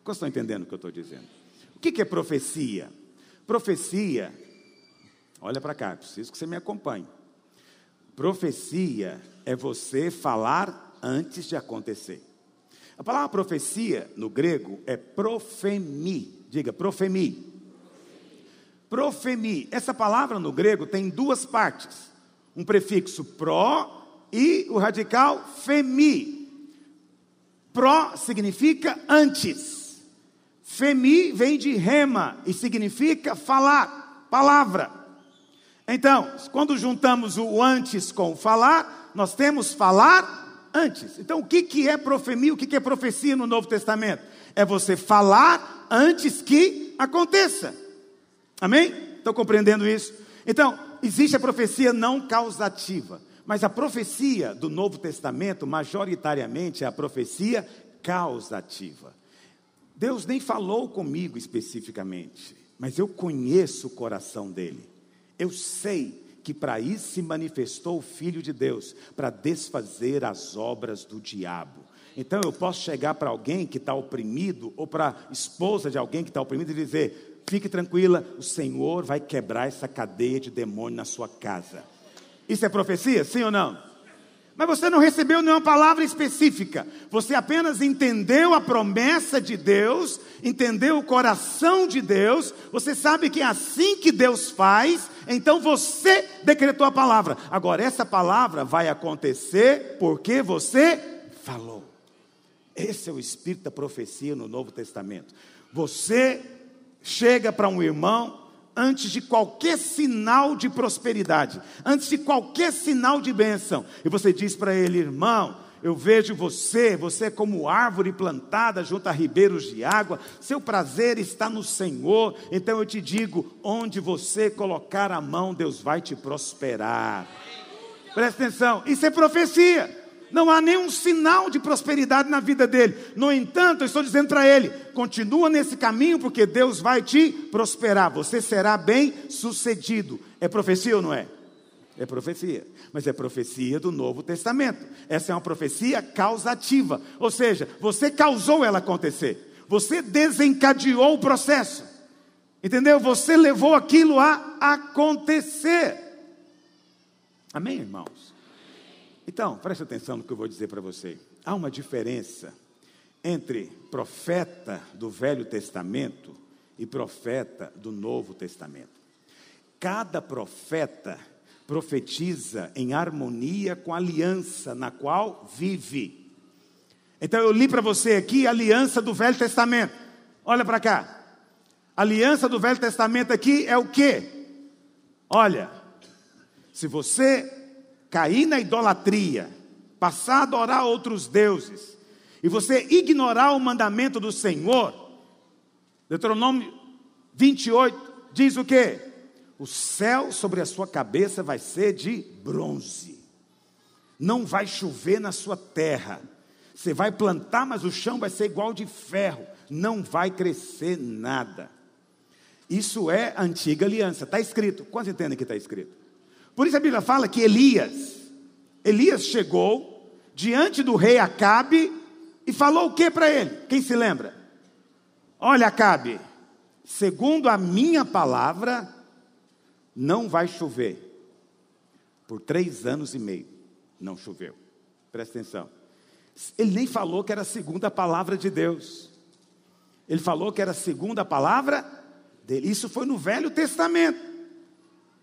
Vocês estão entendendo o que eu estou dizendo? O que é profecia? Profecia, olha para cá, preciso que você me acompanhe. Profecia é você falar antes de acontecer. A palavra profecia no grego é profemi. Diga, profemi. Profemi. Essa palavra no grego tem duas partes. Um prefixo pró e o radical femi. Pró significa antes. Femi vem de rema e significa falar, palavra. Então, quando juntamos o antes com falar, nós temos falar antes. Então, o que, que é profemi? O que, que é profecia no Novo Testamento? É você falar antes que aconteça. Amém? Estão compreendendo isso? Então, existe a profecia não causativa. Mas a profecia do Novo Testamento, majoritariamente, é a profecia causativa. Deus nem falou comigo especificamente, mas eu conheço o coração dele. Eu sei que para isso se manifestou o Filho de Deus, para desfazer as obras do diabo. Então eu posso chegar para alguém que está oprimido, ou para a esposa de alguém que está oprimido, e dizer: fique tranquila, o Senhor vai quebrar essa cadeia de demônio na sua casa. Isso é profecia, sim ou não? Mas você não recebeu nenhuma palavra específica. Você apenas entendeu a promessa de Deus, entendeu o coração de Deus. Você sabe que é assim que Deus faz. Então você decretou a palavra. Agora, essa palavra vai acontecer porque você falou. Esse é o espírito da profecia no Novo Testamento. Você chega para um irmão antes de qualquer sinal de prosperidade, antes de qualquer sinal de bênção, e você diz para ele, irmão, eu vejo você, você é como árvore plantada junto a ribeiros de água, seu prazer está no Senhor, então eu te digo: onde você colocar a mão, Deus vai te prosperar. Presta atenção, isso é profecia não há nenhum sinal de prosperidade na vida dele. No entanto, eu estou dizendo para ele: continua nesse caminho, porque Deus vai te prosperar, você será bem sucedido. É profecia ou não é? É profecia, mas é profecia do Novo Testamento. Essa é uma profecia causativa, ou seja, você causou ela acontecer, você desencadeou o processo, entendeu? Você levou aquilo a acontecer. Amém, irmãos? Então, preste atenção no que eu vou dizer para você. Há uma diferença entre profeta do Velho Testamento e profeta do Novo Testamento. Cada profeta profetiza em harmonia com a aliança na qual vive. Então eu li para você aqui a aliança do Velho Testamento. Olha para cá. A aliança do Velho Testamento aqui é o quê? Olha, se você cair na idolatria, passar a adorar outros deuses, e você ignorar o mandamento do Senhor, Deuteronômio 28 diz o que? O céu sobre a sua cabeça vai ser de bronze, não vai chover na sua terra, você vai plantar, mas o chão vai ser igual de ferro, não vai crescer nada. Isso é antiga aliança, está escrito. Quantos entendem que está escrito? Por isso a Bíblia fala que Elias, Elias chegou diante do rei Acabe e falou o que para ele? Quem se lembra? Olha, Acabe, segundo a minha palavra, não vai chover. Por três anos e meio, não choveu. Presta atenção. Ele nem falou que era a segunda palavra de Deus. Ele falou que era a segunda palavra dele. Isso foi no Velho Testamento.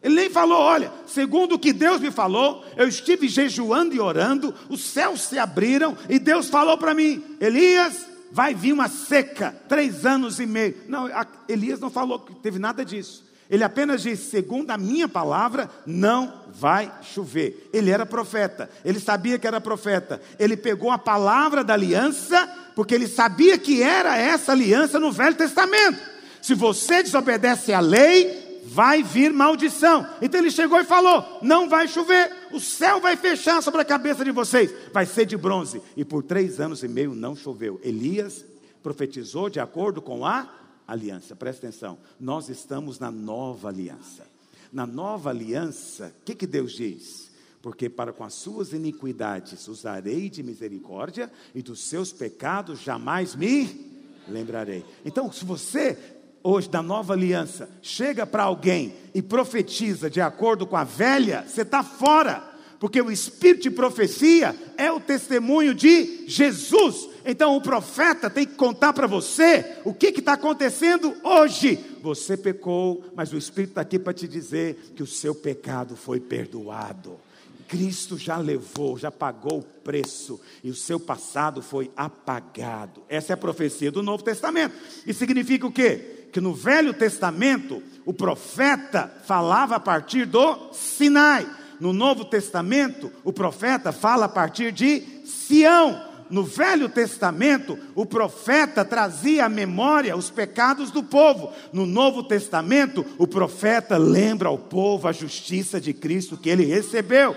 Ele nem falou, olha, segundo o que Deus me falou, eu estive jejuando e orando, os céus se abriram e Deus falou para mim: Elias, vai vir uma seca, três anos e meio. Não, Elias não falou que teve nada disso. Ele apenas disse: segundo a minha palavra, não vai chover. Ele era profeta, ele sabia que era profeta. Ele pegou a palavra da aliança, porque ele sabia que era essa aliança no Velho Testamento. Se você desobedece à lei, vai vir maldição. Então ele chegou e falou: não vai chover, o céu vai fechar sobre a cabeça de vocês, vai ser de bronze. E por três anos e meio não choveu. Elias profetizou de acordo com a aliança. Presta atenção, nós estamos na nova aliança. Na nova aliança, o que, que Deus diz? Porque para com as suas iniquidades usarei de misericórdia, e dos seus pecados jamais me lembrarei. Então, se você hoje da nova aliança chega para alguém e profetiza de acordo com a velha, você está fora, porque o espírito de profecia é o testemunho de Jesus. Então o profeta tem que contar para você o que está acontecendo hoje. Você pecou, mas o Espírito está aqui para te dizer que o seu pecado foi perdoado. Cristo já levou, já pagou o preço e o seu passado foi apagado. Essa é a profecia do Novo Testamento. E significa o quê? Que no Velho Testamento o profeta falava a partir do Sinai. No Novo Testamento, o profeta fala a partir de Sião. No Velho Testamento, o profeta trazia à memória os pecados do povo. No Novo Testamento, o profeta lembra ao povo a justiça de Cristo que ele recebeu.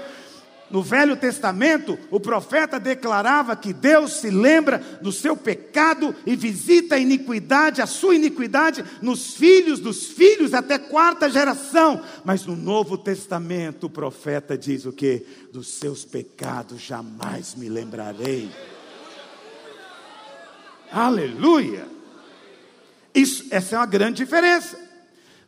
No Velho Testamento, o profeta declarava que Deus se lembra do seu pecado e visita a iniquidade, a sua iniquidade, nos filhos dos filhos até quarta geração. Mas no Novo Testamento, o profeta diz o que? Dos seus pecados jamais me lembrarei. Aleluia! Isso, essa é uma grande diferença.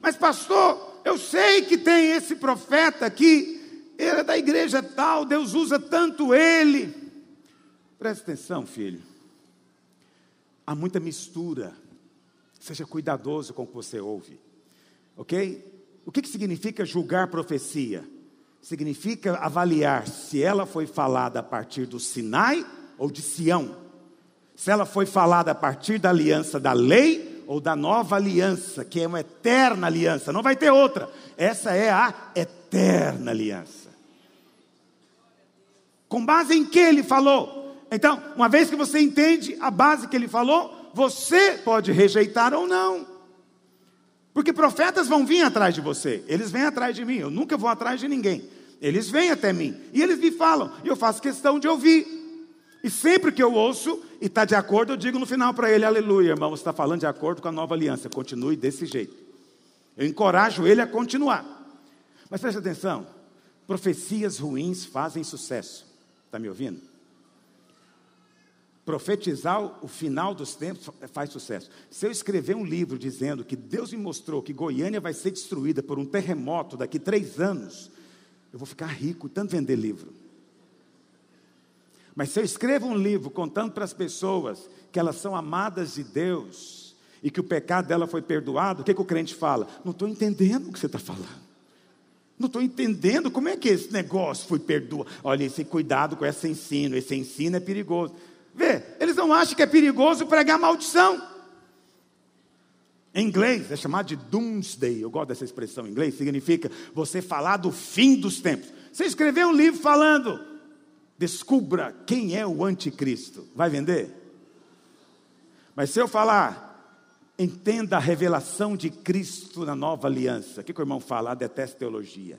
Mas, pastor, eu sei que tem esse profeta aqui ele é da igreja tal, Deus usa tanto ele. Preste atenção, filho. Há muita mistura. Seja cuidadoso com o que você ouve. Ok? O que, que significa julgar profecia? Significa avaliar se ela foi falada a partir do Sinai ou de Sião. Se ela foi falada a partir da aliança da lei ou da nova aliança, que é uma eterna aliança. Não vai ter outra. Essa é a eterna aliança. Com base em que ele falou? Então, uma vez que você entende a base que ele falou, você pode rejeitar ou não. Porque profetas vão vir atrás de você, eles vêm atrás de mim, eu nunca vou atrás de ninguém. Eles vêm até mim e eles me falam, e eu faço questão de ouvir. E sempre que eu ouço e está de acordo, eu digo no final para ele: Aleluia, irmão, você está falando de acordo com a nova aliança, continue desse jeito. Eu encorajo ele a continuar. Mas preste atenção: profecias ruins fazem sucesso. Está me ouvindo? Profetizar o final dos tempos faz sucesso. Se eu escrever um livro dizendo que Deus me mostrou que Goiânia vai ser destruída por um terremoto daqui três anos, eu vou ficar rico tanto vender livro. Mas se eu escrevo um livro contando para as pessoas que elas são amadas de Deus e que o pecado dela foi perdoado, o que, que o crente fala? Não estou entendendo o que você está falando. Não estou entendendo como é que esse negócio foi perdoado. Olha, esse cuidado com esse ensino, esse ensino é perigoso. Vê, eles não acham que é perigoso pregar maldição. Em inglês é chamado de doomsday. Eu gosto dessa expressão em inglês, significa você falar do fim dos tempos. Você escreveu um livro falando, descubra quem é o anticristo. Vai vender? Mas se eu falar, Entenda a revelação de Cristo na nova aliança. O que, que o irmão fala? Ah, detesta teologia.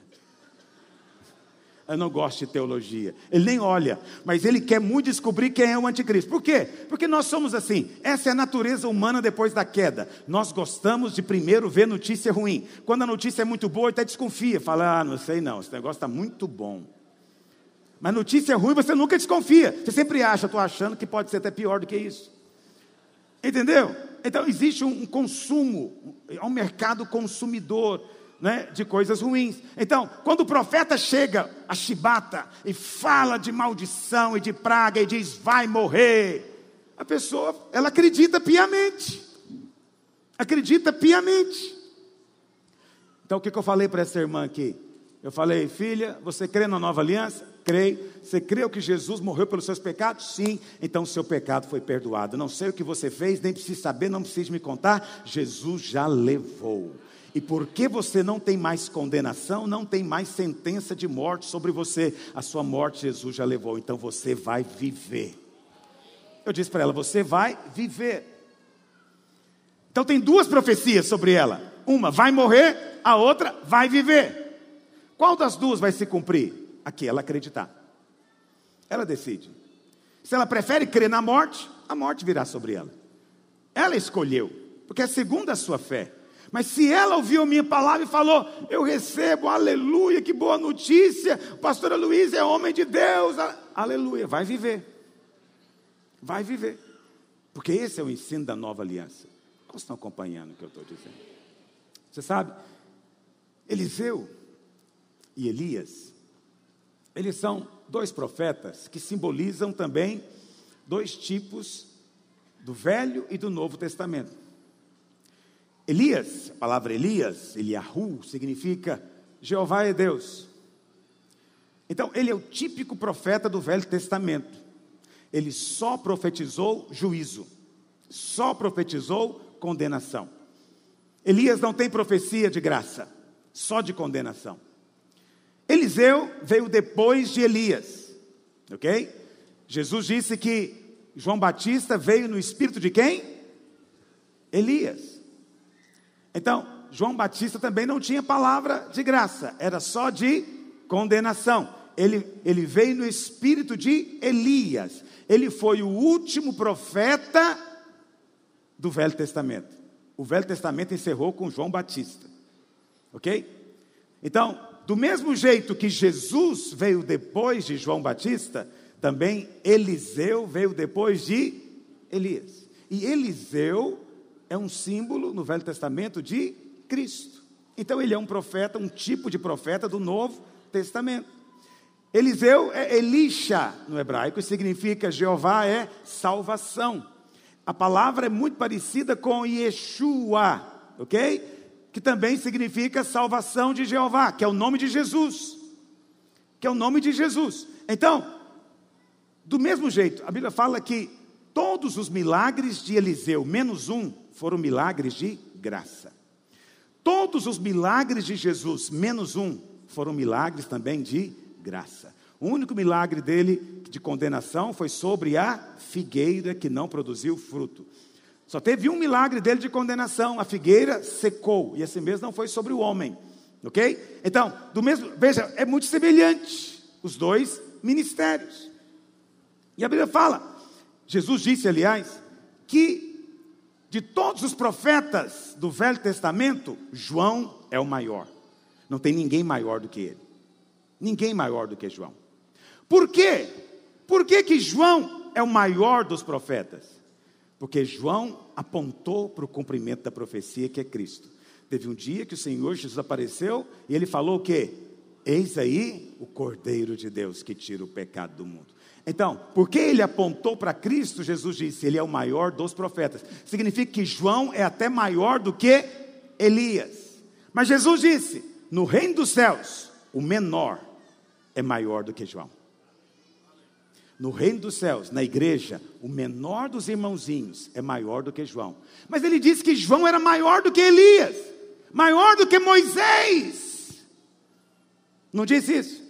Eu não gosto de teologia. Ele nem olha, mas ele quer muito descobrir quem é o anticristo. Por quê? Porque nós somos assim. Essa é a natureza humana depois da queda. Nós gostamos de primeiro ver notícia ruim. Quando a notícia é muito boa, até desconfia. Fala, ah, não sei não, esse negócio está muito bom. Mas notícia ruim você nunca desconfia. Você sempre acha, estou achando que pode ser até pior do que isso. Entendeu? Então existe um consumo, é um mercado consumidor né, de coisas ruins. Então, quando o profeta chega a Chibata e fala de maldição e de praga e diz vai morrer, a pessoa ela acredita piamente. Acredita piamente. Então o que, que eu falei para essa irmã aqui? Eu falei, filha, você crê na nova aliança? Creio. Você creu que Jesus morreu pelos seus pecados? Sim. Então o seu pecado foi perdoado. Não sei o que você fez, nem preciso saber, não precisa me contar. Jesus já levou. E porque você não tem mais condenação, não tem mais sentença de morte sobre você, a sua morte Jesus já levou. Então você vai viver. Eu disse para ela: você vai viver. Então tem duas profecias sobre ela. Uma vai morrer, a outra vai viver. Qual das duas vai se cumprir? A que ela acreditar. Ela decide. Se ela prefere crer na morte, a morte virá sobre ela. Ela escolheu, porque é segundo a sua fé. Mas se ela ouviu a minha palavra e falou, eu recebo, aleluia, que boa notícia, pastora Luiz é homem de Deus, aleluia, vai viver. Vai viver. Porque esse é o ensino da nova aliança. Como estão acompanhando o que eu estou dizendo? Você sabe, Eliseu, e Elias, eles são dois profetas que simbolizam também dois tipos do Velho e do Novo Testamento. Elias, a palavra Elias, Eliahu, significa Jeová é Deus. Então, ele é o típico profeta do Velho Testamento. Ele só profetizou juízo, só profetizou condenação. Elias não tem profecia de graça, só de condenação. Eliseu veio depois de Elias, ok? Jesus disse que João Batista veio no espírito de quem? Elias. Então, João Batista também não tinha palavra de graça, era só de condenação. ele, ele veio no espírito de Elias. Ele foi o último profeta do Velho Testamento. O Velho Testamento encerrou com João Batista. Ok? Então, do mesmo jeito que Jesus veio depois de João Batista, também Eliseu veio depois de Elias. E Eliseu é um símbolo no Velho Testamento de Cristo. Então ele é um profeta, um tipo de profeta do Novo Testamento. Eliseu é Elisha no hebraico, significa Jeová é salvação. A palavra é muito parecida com Yeshua, ok? Que também significa salvação de Jeová, que é o nome de Jesus. Que é o nome de Jesus. Então, do mesmo jeito, a Bíblia fala que todos os milagres de Eliseu, menos um, foram milagres de graça. Todos os milagres de Jesus, menos um, foram milagres também de graça. O único milagre dele de condenação foi sobre a figueira que não produziu fruto. Só teve um milagre dele de condenação, a figueira secou, e esse mesmo não foi sobre o homem. Ok? Então, do mesmo, veja, é muito semelhante os dois ministérios. E a Bíblia fala, Jesus disse, aliás, que de todos os profetas do Velho Testamento, João é o maior. Não tem ninguém maior do que ele. Ninguém maior do que João. Por quê? Por que, que João é o maior dos profetas? Porque João apontou para o cumprimento da profecia que é Cristo. Teve um dia que o Senhor Jesus apareceu e ele falou o quê? Eis aí o Cordeiro de Deus que tira o pecado do mundo. Então, porque ele apontou para Cristo, Jesus disse: Ele é o maior dos profetas. Significa que João é até maior do que Elias. Mas Jesus disse: No reino dos céus, o menor é maior do que João. No reino dos céus, na igreja, o menor dos irmãozinhos é maior do que João. Mas ele disse que João era maior do que Elias, maior do que Moisés. Não disse isso?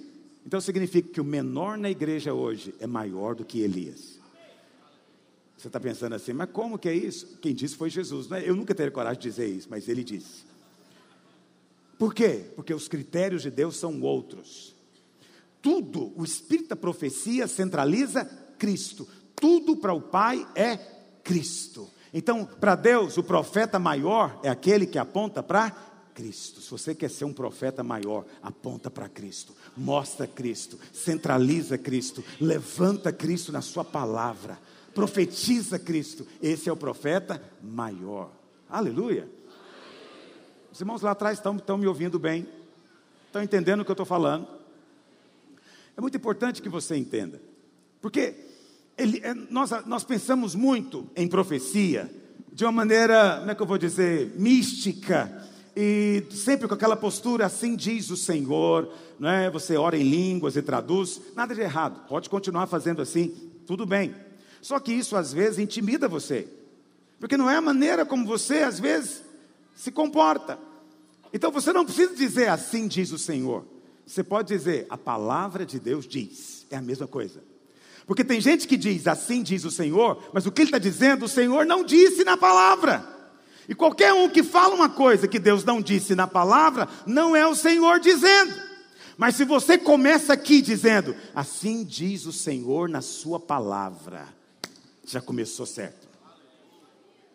Então significa que o menor na igreja hoje é maior do que Elias. Você está pensando assim, mas como que é isso? Quem disse foi Jesus. Né? Eu nunca teria coragem de dizer isso, mas ele disse. Por quê? Porque os critérios de Deus são outros. Tudo, o espírito da profecia centraliza Cristo. Tudo para o Pai é Cristo. Então, para Deus, o profeta maior é aquele que aponta para Cristo. Se você quer ser um profeta maior, aponta para Cristo, mostra Cristo, centraliza Cristo, levanta Cristo na sua palavra, profetiza Cristo. Esse é o profeta maior. Aleluia. Os irmãos lá atrás estão, estão me ouvindo bem, estão entendendo o que eu estou falando. É muito importante que você entenda, porque ele, é, nós, nós pensamos muito em profecia de uma maneira, como é que eu vou dizer, mística e sempre com aquela postura, assim diz o Senhor, não é? Você ora em línguas e traduz, nada de errado, pode continuar fazendo assim, tudo bem. Só que isso às vezes intimida você, porque não é a maneira como você às vezes se comporta. Então você não precisa dizer assim diz o Senhor, você pode dizer a palavra de Deus diz, é a mesma coisa. Porque tem gente que diz assim diz o Senhor, mas o que ele está dizendo, o Senhor não disse na palavra. E qualquer um que fala uma coisa que Deus não disse na palavra, não é o Senhor dizendo. Mas se você começa aqui dizendo, assim diz o Senhor na sua palavra, já começou certo.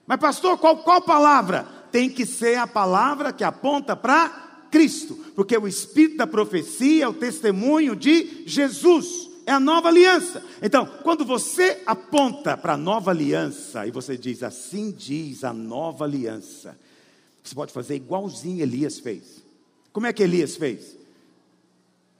Mas, pastor, qual, qual palavra? Tem que ser a palavra que aponta para Cristo, porque o espírito da profecia é o testemunho de Jesus é a nova aliança. Então, quando você aponta para a nova aliança e você diz assim diz a nova aliança, você pode fazer igualzinho Elias fez. Como é que Elias fez?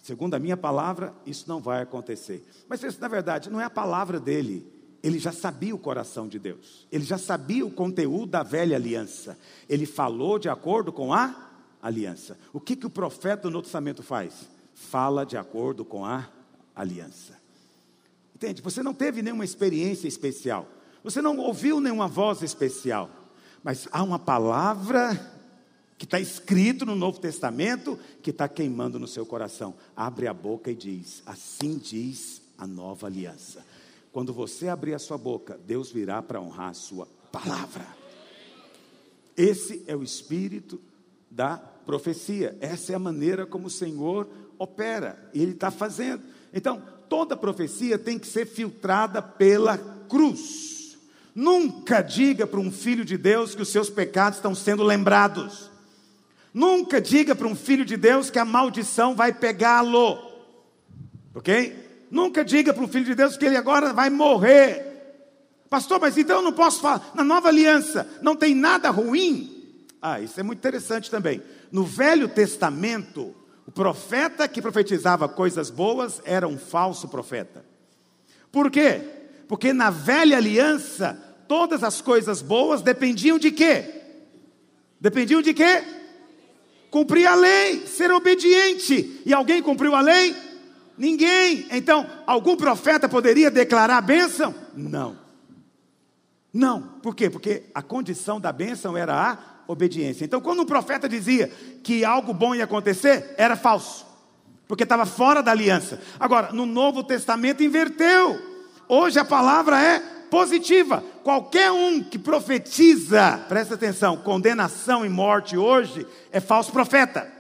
Segundo a minha palavra, isso não vai acontecer. Mas na verdade, não é a palavra dele. Ele já sabia o coração de Deus. Ele já sabia o conteúdo da velha aliança. Ele falou de acordo com a aliança. O que, que o profeta do Novo Testamento faz? Fala de acordo com a aliança. Entende? Você não teve nenhuma experiência especial. Você não ouviu nenhuma voz especial. Mas há uma palavra que está escrito no Novo Testamento que está queimando no seu coração. Abre a boca e diz: Assim diz a nova aliança. Quando você abrir a sua boca, Deus virá para honrar a sua palavra. Esse é o espírito da profecia. Essa é a maneira como o Senhor opera, e Ele está fazendo. Então, toda profecia tem que ser filtrada pela cruz. Nunca diga para um filho de Deus que os seus pecados estão sendo lembrados. Nunca diga para um filho de Deus que a maldição vai pegá-lo. Ok? Nunca diga para um filho de Deus que ele agora vai morrer. Pastor, mas então eu não posso falar. Na nova aliança não tem nada ruim. Ah, isso é muito interessante também. No Velho Testamento, o profeta que profetizava coisas boas era um falso profeta. Por quê? Porque na velha aliança, todas as coisas boas dependiam de quê? Dependiam de quê? Cumprir a lei, ser obediente. E alguém cumpriu a lei? Ninguém. Então, algum profeta poderia declarar a bênção? Não. Não. Por quê? Porque a condição da bênção era a obediência. Então, quando um profeta dizia que algo bom ia acontecer, era falso, porque estava fora da aliança. Agora, no Novo Testamento inverteu. Hoje a palavra é positiva. Qualquer um que profetiza, presta atenção, condenação e morte hoje é falso profeta.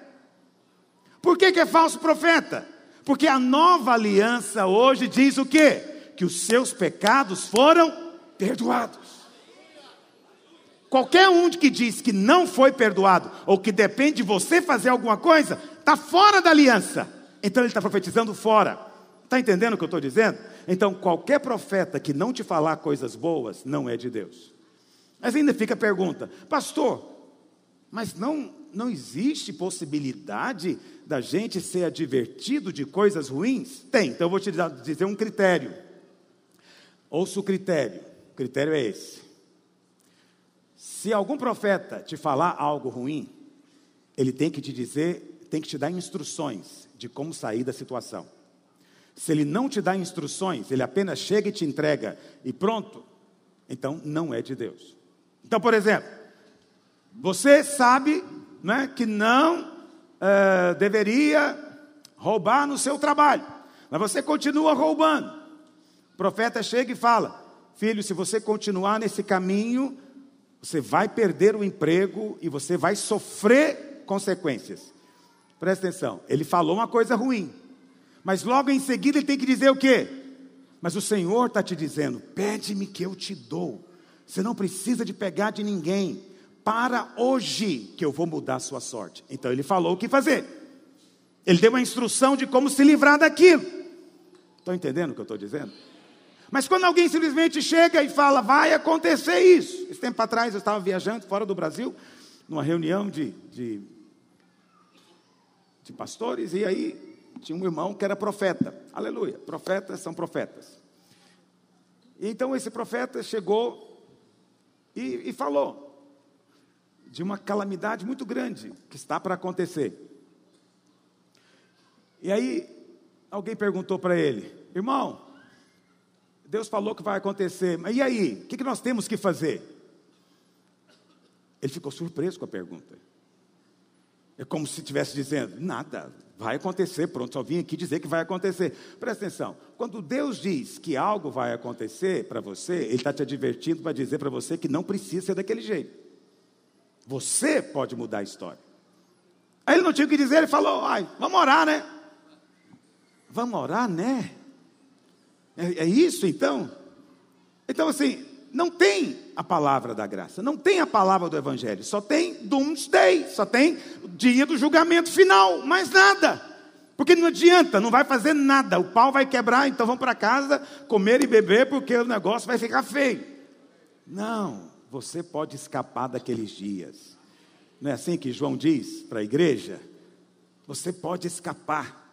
Por que, que é falso profeta? Porque a nova aliança hoje diz o quê? Que os seus pecados foram perdoados. Qualquer um que diz que não foi perdoado, ou que depende de você fazer alguma coisa, está fora da aliança. Então ele está profetizando fora. Está entendendo o que eu estou dizendo? Então, qualquer profeta que não te falar coisas boas, não é de Deus. Mas ainda fica a pergunta, pastor, mas não, não existe possibilidade da gente ser advertido de coisas ruins? Tem, então eu vou te dizer um critério. Ouça o critério. O critério é esse. Se algum profeta te falar algo ruim, ele tem que te dizer, tem que te dar instruções de como sair da situação. Se ele não te dá instruções, ele apenas chega e te entrega e pronto, então não é de Deus. Então, por exemplo, você sabe né, que não uh, deveria roubar no seu trabalho, mas você continua roubando. O profeta chega e fala: Filho, se você continuar nesse caminho, você vai perder o emprego e você vai sofrer consequências. Presta atenção, ele falou uma coisa ruim, mas logo em seguida ele tem que dizer o quê? Mas o Senhor está te dizendo: pede-me que eu te dou. Você não precisa de pegar de ninguém. Para hoje que eu vou mudar a sua sorte. Então ele falou o que fazer. Ele deu uma instrução de como se livrar daquilo. Estão entendendo o que eu estou dizendo? Mas quando alguém simplesmente chega e fala, vai acontecer isso. Esse tempo atrás eu estava viajando fora do Brasil, numa reunião de, de, de pastores, e aí tinha um irmão que era profeta. Aleluia, profetas são profetas. E então esse profeta chegou e, e falou de uma calamidade muito grande que está para acontecer. E aí alguém perguntou para ele, irmão, Deus falou que vai acontecer, mas e aí? O que, nós temos que fazer? Ele ficou surpreso com a pergunta. É como se estivesse dizendo: nada, vai acontecer, pronto, só vim aqui dizer que vai acontecer. Presta atenção: quando Deus diz que algo vai acontecer para você, Ele está te advertindo para dizer para você que não precisa ser daquele jeito. Você pode mudar a história. Aí ele não tinha o que dizer, ele falou: ai, vamos orar, né? Vamos orar, né? É, é isso então? Então, assim, não tem a palavra da graça, não tem a palavra do Evangelho, só tem doomsday, só tem o dia do julgamento final, mais nada. Porque não adianta, não vai fazer nada, o pau vai quebrar, então vamos para casa comer e beber, porque o negócio vai ficar feio. Não, você pode escapar daqueles dias. Não é assim que João diz para a igreja? Você pode escapar.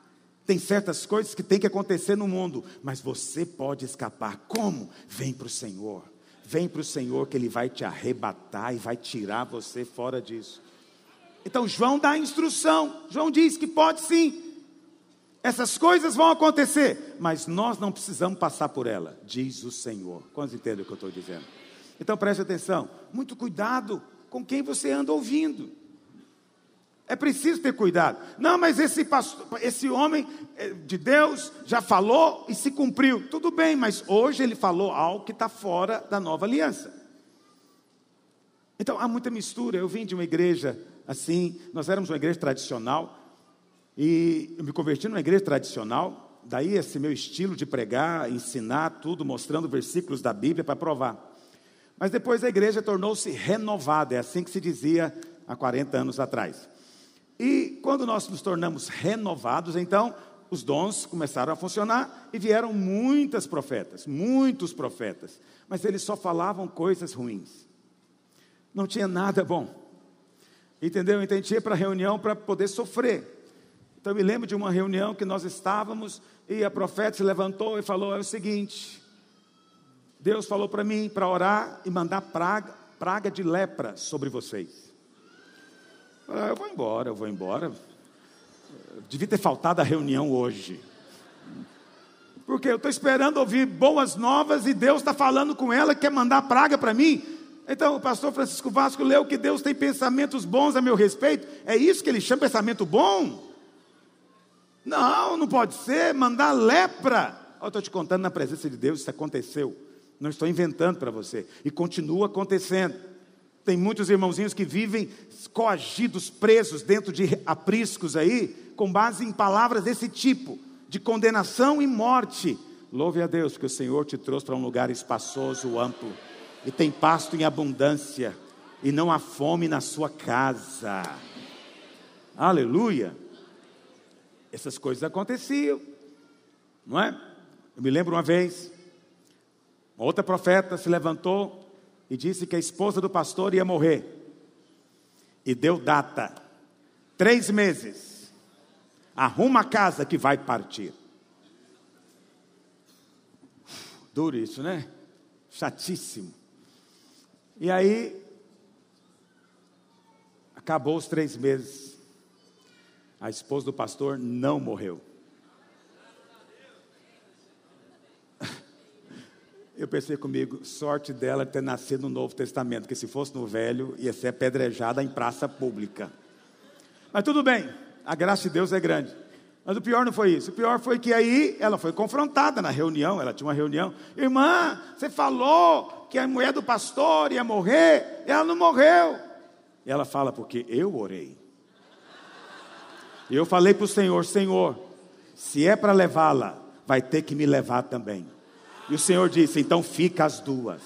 Tem certas coisas que tem que acontecer no mundo, mas você pode escapar. Como? Vem para o Senhor. Vem para o Senhor que Ele vai te arrebatar e vai tirar você fora disso. Então João dá a instrução. João diz que pode sim. Essas coisas vão acontecer, mas nós não precisamos passar por ela, diz o Senhor. Quantos entendem o que eu estou dizendo? Então preste atenção, muito cuidado com quem você anda ouvindo. É preciso ter cuidado. Não, mas esse, pastor, esse homem eh, de Deus já falou e se cumpriu. Tudo bem, mas hoje ele falou algo que está fora da nova aliança. Então há muita mistura. Eu vim de uma igreja assim, nós éramos uma igreja tradicional, e eu me converti numa igreja tradicional, daí esse meu estilo de pregar, ensinar tudo, mostrando versículos da Bíblia para provar. Mas depois a igreja tornou-se renovada, é assim que se dizia há 40 anos atrás. E quando nós nos tornamos renovados, então os dons começaram a funcionar e vieram muitas profetas, muitos profetas, mas eles só falavam coisas ruins. Não tinha nada bom. Entendeu? Então a gente ia para a reunião para poder sofrer. Então eu me lembro de uma reunião que nós estávamos e a profeta se levantou e falou: é o seguinte, Deus falou para mim para orar e mandar praga, praga de lepra sobre vocês. Eu vou embora, eu vou embora devia ter faltado a reunião hoje. Porque eu estou esperando ouvir boas novas e Deus está falando com ela que quer mandar praga para mim. Então o pastor Francisco Vasco leu que Deus tem pensamentos bons a meu respeito. É isso que ele chama pensamento bom? Não, não pode ser. Mandar lepra. Eu estou te contando na presença de Deus, isso aconteceu. Não estou inventando para você. E continua acontecendo. Tem muitos irmãozinhos que vivem coagidos, presos dentro de apriscos aí, com base em palavras desse tipo, de condenação e morte. Louve a Deus que o Senhor te trouxe para um lugar espaçoso, amplo, e tem pasto em abundância, e não há fome na sua casa. Aleluia! Essas coisas aconteciam, não é? Eu me lembro uma vez, uma outra profeta se levantou e disse que a esposa do pastor ia morrer. E deu data, três meses arruma a casa que vai partir. Duro isso, né? Chatíssimo. E aí, acabou os três meses. A esposa do pastor não morreu. Eu pensei comigo, sorte dela ter nascido no Novo Testamento, porque se fosse no Velho, ia ser apedrejada em praça pública. Mas tudo bem a graça de Deus é grande. Mas o pior não foi isso. O pior foi que aí ela foi confrontada na reunião. Ela tinha uma reunião. Irmã, você falou que a mulher do pastor ia morrer. E ela não morreu. E ela fala, porque eu orei. E eu falei para o Senhor: Senhor, se é para levá-la, vai ter que me levar também. E o Senhor disse: então fica as duas.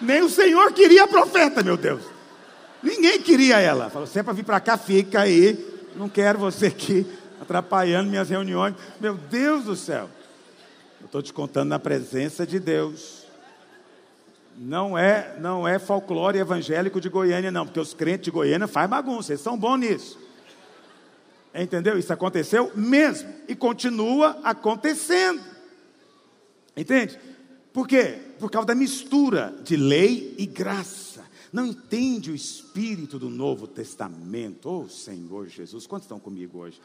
Nem o Senhor queria a profeta, meu Deus. Ninguém queria ela. Falou: se é para vir para cá, fica aí não quero você aqui atrapalhando minhas reuniões. Meu Deus do céu. Eu estou te contando na presença de Deus. Não é, não é folclore evangélico de Goiânia, não, porque os crentes de Goiânia fazem bagunça, eles são bons nisso. Entendeu? Isso aconteceu mesmo e continua acontecendo. Entende? Por quê? Por causa da mistura de lei e graça não entende o espírito do Novo Testamento. Oh Senhor Jesus, quantos estão comigo hoje?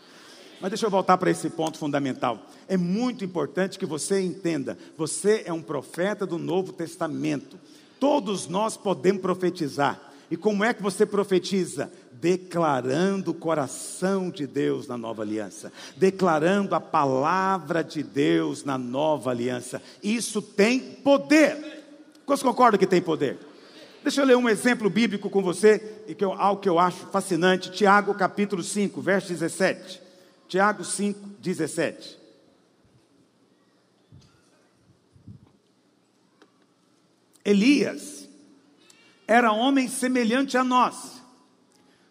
Mas deixa eu voltar para esse ponto fundamental. É muito importante que você entenda: você é um profeta do Novo Testamento. Todos nós podemos profetizar. E como é que você profetiza? Declarando o coração de Deus na nova aliança, declarando a palavra de Deus na nova aliança. Isso tem poder. Quantos concordam que tem poder? Deixa eu ler um exemplo bíblico com você, e que eu, algo que eu acho fascinante. Tiago capítulo 5, verso 17. Tiago 5, 17. Elias era homem semelhante a nós,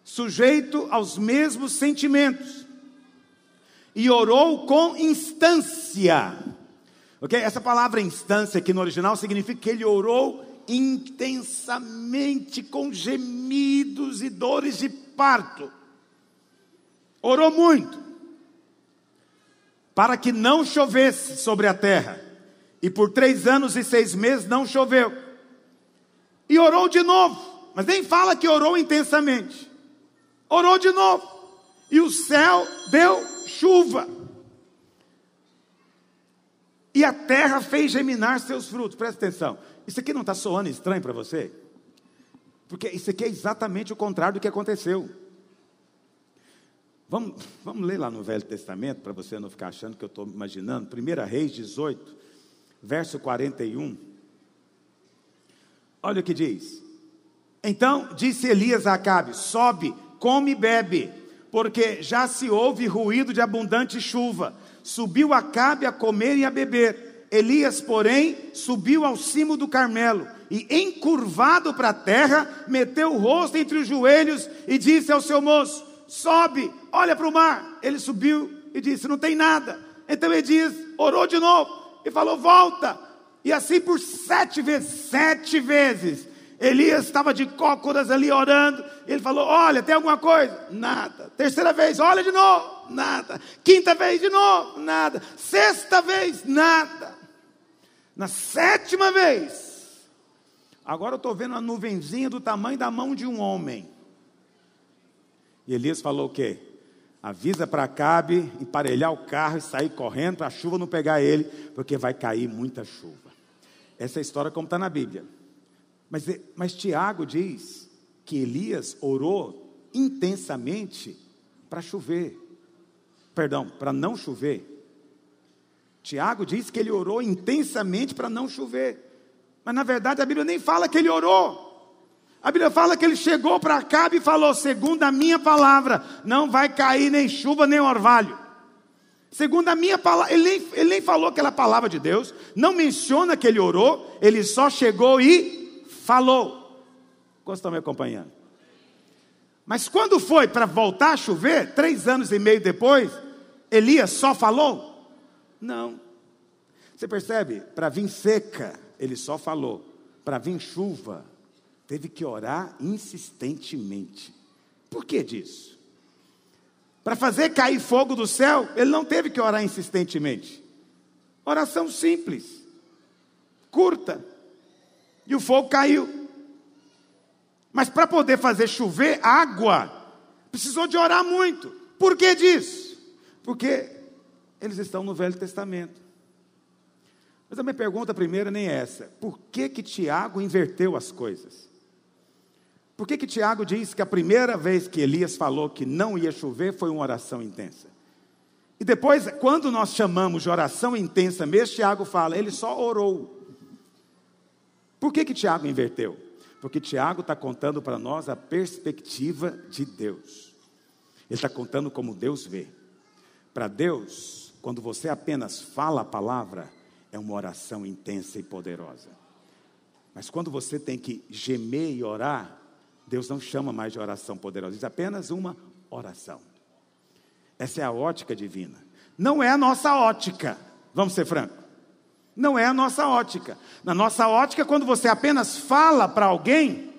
sujeito aos mesmos sentimentos, e orou com instância. Ok? Essa palavra instância aqui no original significa que ele orou intensamente com gemidos e dores de parto. Orou muito para que não chovesse sobre a terra. E por três anos e seis meses não choveu. E orou de novo, mas nem fala que orou intensamente. Orou de novo. E o céu deu chuva. E a terra fez geminar seus frutos. Presta atenção. Isso aqui não está soando estranho para você? Porque isso aqui é exatamente o contrário do que aconteceu. Vamos, vamos ler lá no Velho Testamento, para você não ficar achando que eu estou imaginando. 1 Reis 18, verso 41. Olha o que diz. Então disse Elias a Acabe: Sobe, come e bebe, porque já se ouve ruído de abundante chuva. Subiu Acabe a comer e a beber. Elias, porém, subiu ao cimo do Carmelo e, encurvado para a terra, meteu o rosto entre os joelhos e disse ao seu moço: Sobe, olha para o mar. Ele subiu e disse: Não tem nada. Então Elias orou de novo e falou: Volta. E assim por sete vezes, sete vezes, Elias estava de cócoras ali orando. Ele falou: Olha, tem alguma coisa? Nada. Terceira vez, olha de novo. Nada. Quinta vez, de novo. Nada. Sexta vez, nada. Na sétima vez, agora eu estou vendo uma nuvenzinha do tamanho da mão de um homem. E Elias falou o quê? Avisa para Acabe emparelhar o carro e sair correndo para a chuva não pegar ele, porque vai cair muita chuva. Essa é a história como está na Bíblia. Mas, mas Tiago diz que Elias orou intensamente para chover. Perdão, para não chover. Tiago diz que ele orou intensamente para não chover. Mas na verdade a Bíblia nem fala que ele orou. A Bíblia fala que ele chegou para Acabe e falou: segundo a minha palavra, não vai cair nem chuva nem orvalho. Segundo a minha palavra, ele ele nem falou aquela palavra de Deus, não menciona que ele orou, ele só chegou e falou. Quantos estão me acompanhando? Mas quando foi para voltar a chover, três anos e meio depois, Elias só falou? Não. Você percebe? Para vir seca, ele só falou. Para vir chuva, teve que orar insistentemente. Por que disso? Para fazer cair fogo do céu, ele não teve que orar insistentemente. Oração simples, curta, e o fogo caiu. Mas para poder fazer chover água, precisou de orar muito. Por que disso? Porque eles estão no Velho Testamento. Mas a minha pergunta primeira nem é essa. Por que que Tiago inverteu as coisas? Por que, que Tiago diz que a primeira vez que Elias falou que não ia chover foi uma oração intensa? E depois, quando nós chamamos de oração intensa mesmo, Tiago fala, ele só orou. Por que, que Tiago inverteu? Porque Tiago está contando para nós a perspectiva de Deus. Ele está contando como Deus vê. Para Deus, quando você apenas fala a palavra, é uma oração intensa e poderosa. Mas quando você tem que gemer e orar, Deus não chama mais de oração poderosa, diz apenas uma oração. Essa é a ótica divina. Não é a nossa ótica, vamos ser francos. Não é a nossa ótica. Na nossa ótica, quando você apenas fala para alguém,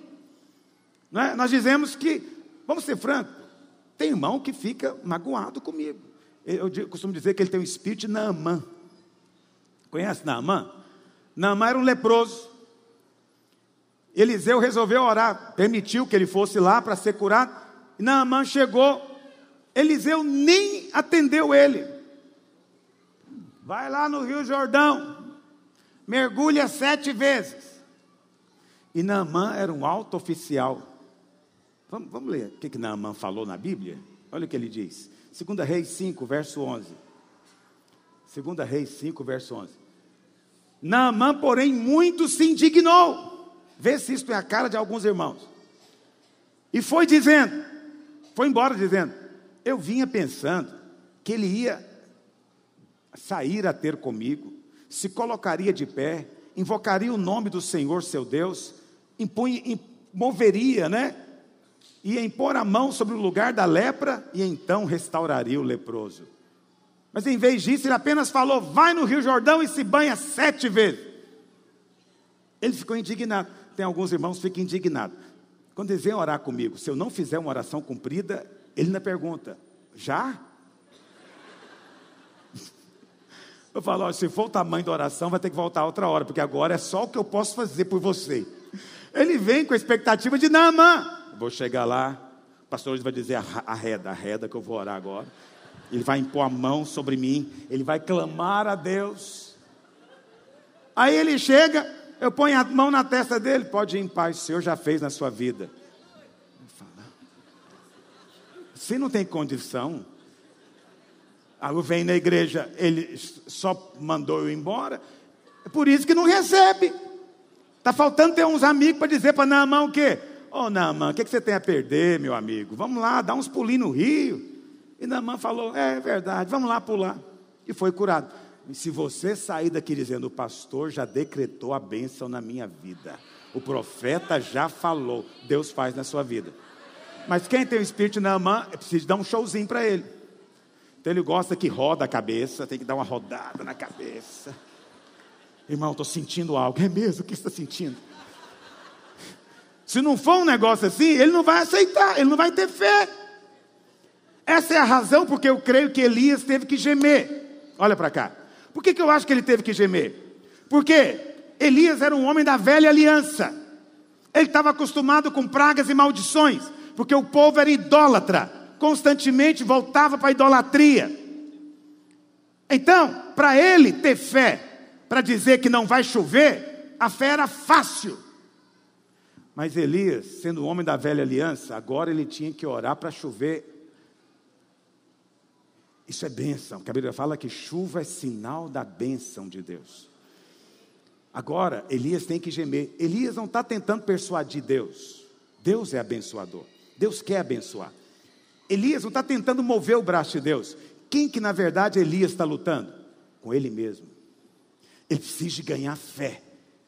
é? nós dizemos que, vamos ser francos, tem irmão que fica magoado comigo. Eu, costumo dizer que ele tem o espírito de Naamã. Conhece Naamã? Naamã era um leproso. Eliseu resolveu orar, permitiu que ele fosse lá para ser curado. E Naamã chegou, Eliseu nem atendeu ele. Vai lá no Rio Jordão, mergulha sete vezes. E Naamã era um alto oficial. Vamos, vamos ler o que, que Naamã falou na Bíblia? Olha o que ele diz. 2 Reis 5, verso 11. 2 Reis 5, verso 11. Naamã, porém, muito se indignou Vê se isso é a cara de alguns irmãos. E foi dizendo, foi embora dizendo: Eu vinha pensando que ele ia sair a ter comigo, se colocaria de pé, invocaria o nome do Senhor seu Deus, impunha, moveria, né? Ia impor a mão sobre o lugar da lepra e então restauraria o leproso. Mas em vez disso, ele apenas falou: vai no Rio Jordão e se banha sete vezes. Ele ficou indignado tem alguns irmãos que ficam indignados. Quando eles vêm orar comigo, se eu não fizer uma oração cumprida, ele ainda pergunta: já? Eu falo: se for o tamanho da oração, vai ter que voltar outra hora, porque agora é só o que eu posso fazer por você. Ele vem com a expectativa de Naamã. Vou chegar lá, o pastor vai dizer a reda, a reda que eu vou orar agora. Ele vai impor a mão sobre mim, ele vai clamar a Deus. Aí ele chega, eu ponho a mão na testa dele, pode ir em paz, o Senhor já fez na sua vida. Se não tem condição, aí vem na igreja, ele só mandou eu embora, é por isso que não recebe. Está faltando ter uns amigos para dizer para Naamã o quê? Ô oh, Naaman, o que, que você tem a perder, meu amigo? Vamos lá, dá uns pulinhos no rio. E Naaman falou: É verdade, vamos lá pular. E foi curado. E se você sair daqui dizendo, o pastor já decretou a bênção na minha vida, o profeta já falou, Deus faz na sua vida. Mas quem tem o espírito de Naamã, precisa dar um showzinho para ele. Então ele gosta que roda a cabeça, tem que dar uma rodada na cabeça. Irmão, estou sentindo algo. É mesmo? O que está sentindo? Se não for um negócio assim, ele não vai aceitar, ele não vai ter fé. Essa é a razão porque eu creio que Elias teve que gemer. Olha para cá. Por que, que eu acho que ele teve que gemer? Porque Elias era um homem da velha aliança. Ele estava acostumado com pragas e maldições, porque o povo era idólatra, constantemente voltava para a idolatria. Então, para ele ter fé, para dizer que não vai chover, a fé era fácil. Mas Elias, sendo homem da velha aliança, agora ele tinha que orar para chover isso é bênção, que a Bíblia fala que chuva é sinal da bênção de Deus. Agora, Elias tem que gemer. Elias não está tentando persuadir Deus. Deus é abençoador. Deus quer abençoar. Elias não está tentando mover o braço de Deus. Quem que na verdade Elias está lutando? Com ele mesmo. Ele precisa ganhar fé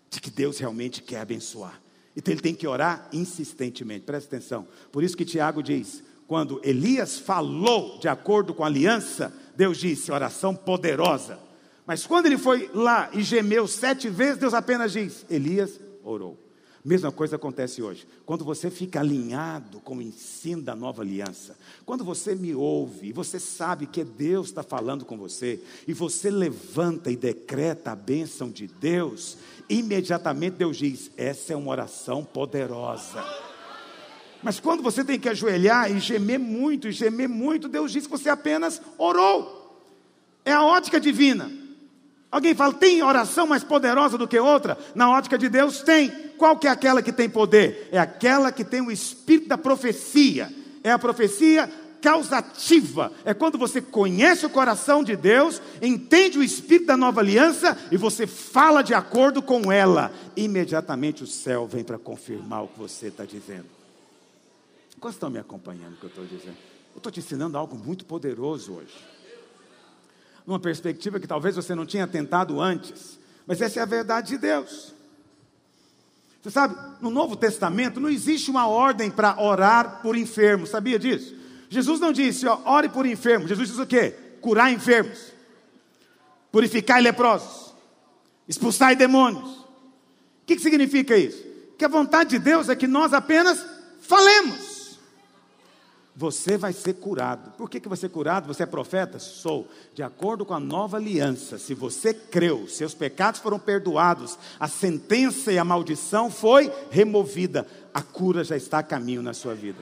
de que Deus realmente quer abençoar. Então ele tem que orar insistentemente. Presta atenção. Por isso que Tiago diz: quando Elias falou de acordo com a aliança, Deus disse: oração poderosa. Mas quando ele foi lá e gemeu sete vezes, Deus apenas diz: Elias orou. Mesma coisa acontece hoje. Quando você fica alinhado com o ensino da nova aliança, quando você me ouve, você sabe que Deus está falando com você, e você levanta e decreta a bênção de Deus, imediatamente Deus diz: essa é uma oração poderosa. Mas quando você tem que ajoelhar e gemer muito, e gemer muito, Deus diz que você apenas orou. É a ótica divina. Alguém fala, tem oração mais poderosa do que outra? Na ótica de Deus tem. Qual que é aquela que tem poder? É aquela que tem o espírito da profecia. É a profecia causativa. É quando você conhece o coração de Deus, entende o espírito da nova aliança e você fala de acordo com ela. Imediatamente o céu vem para confirmar o que você está dizendo. Quantos estão me acompanhando o que eu estou dizendo? Eu estou te ensinando algo muito poderoso hoje. Numa perspectiva que talvez você não tinha tentado antes. Mas essa é a verdade de Deus. Você sabe, no Novo Testamento não existe uma ordem para orar por enfermos, sabia disso? Jesus não disse, ó, ore por enfermos. Jesus disse o quê? Curar enfermos, purificar leprosos, expulsar demônios. O que, que significa isso? Que a vontade de Deus é que nós apenas falemos você vai ser curado. Por que, que vai ser curado? Você é profeta? Sou. De acordo com a nova aliança, se você creu, seus pecados foram perdoados, a sentença e a maldição foi removida, a cura já está a caminho na sua vida.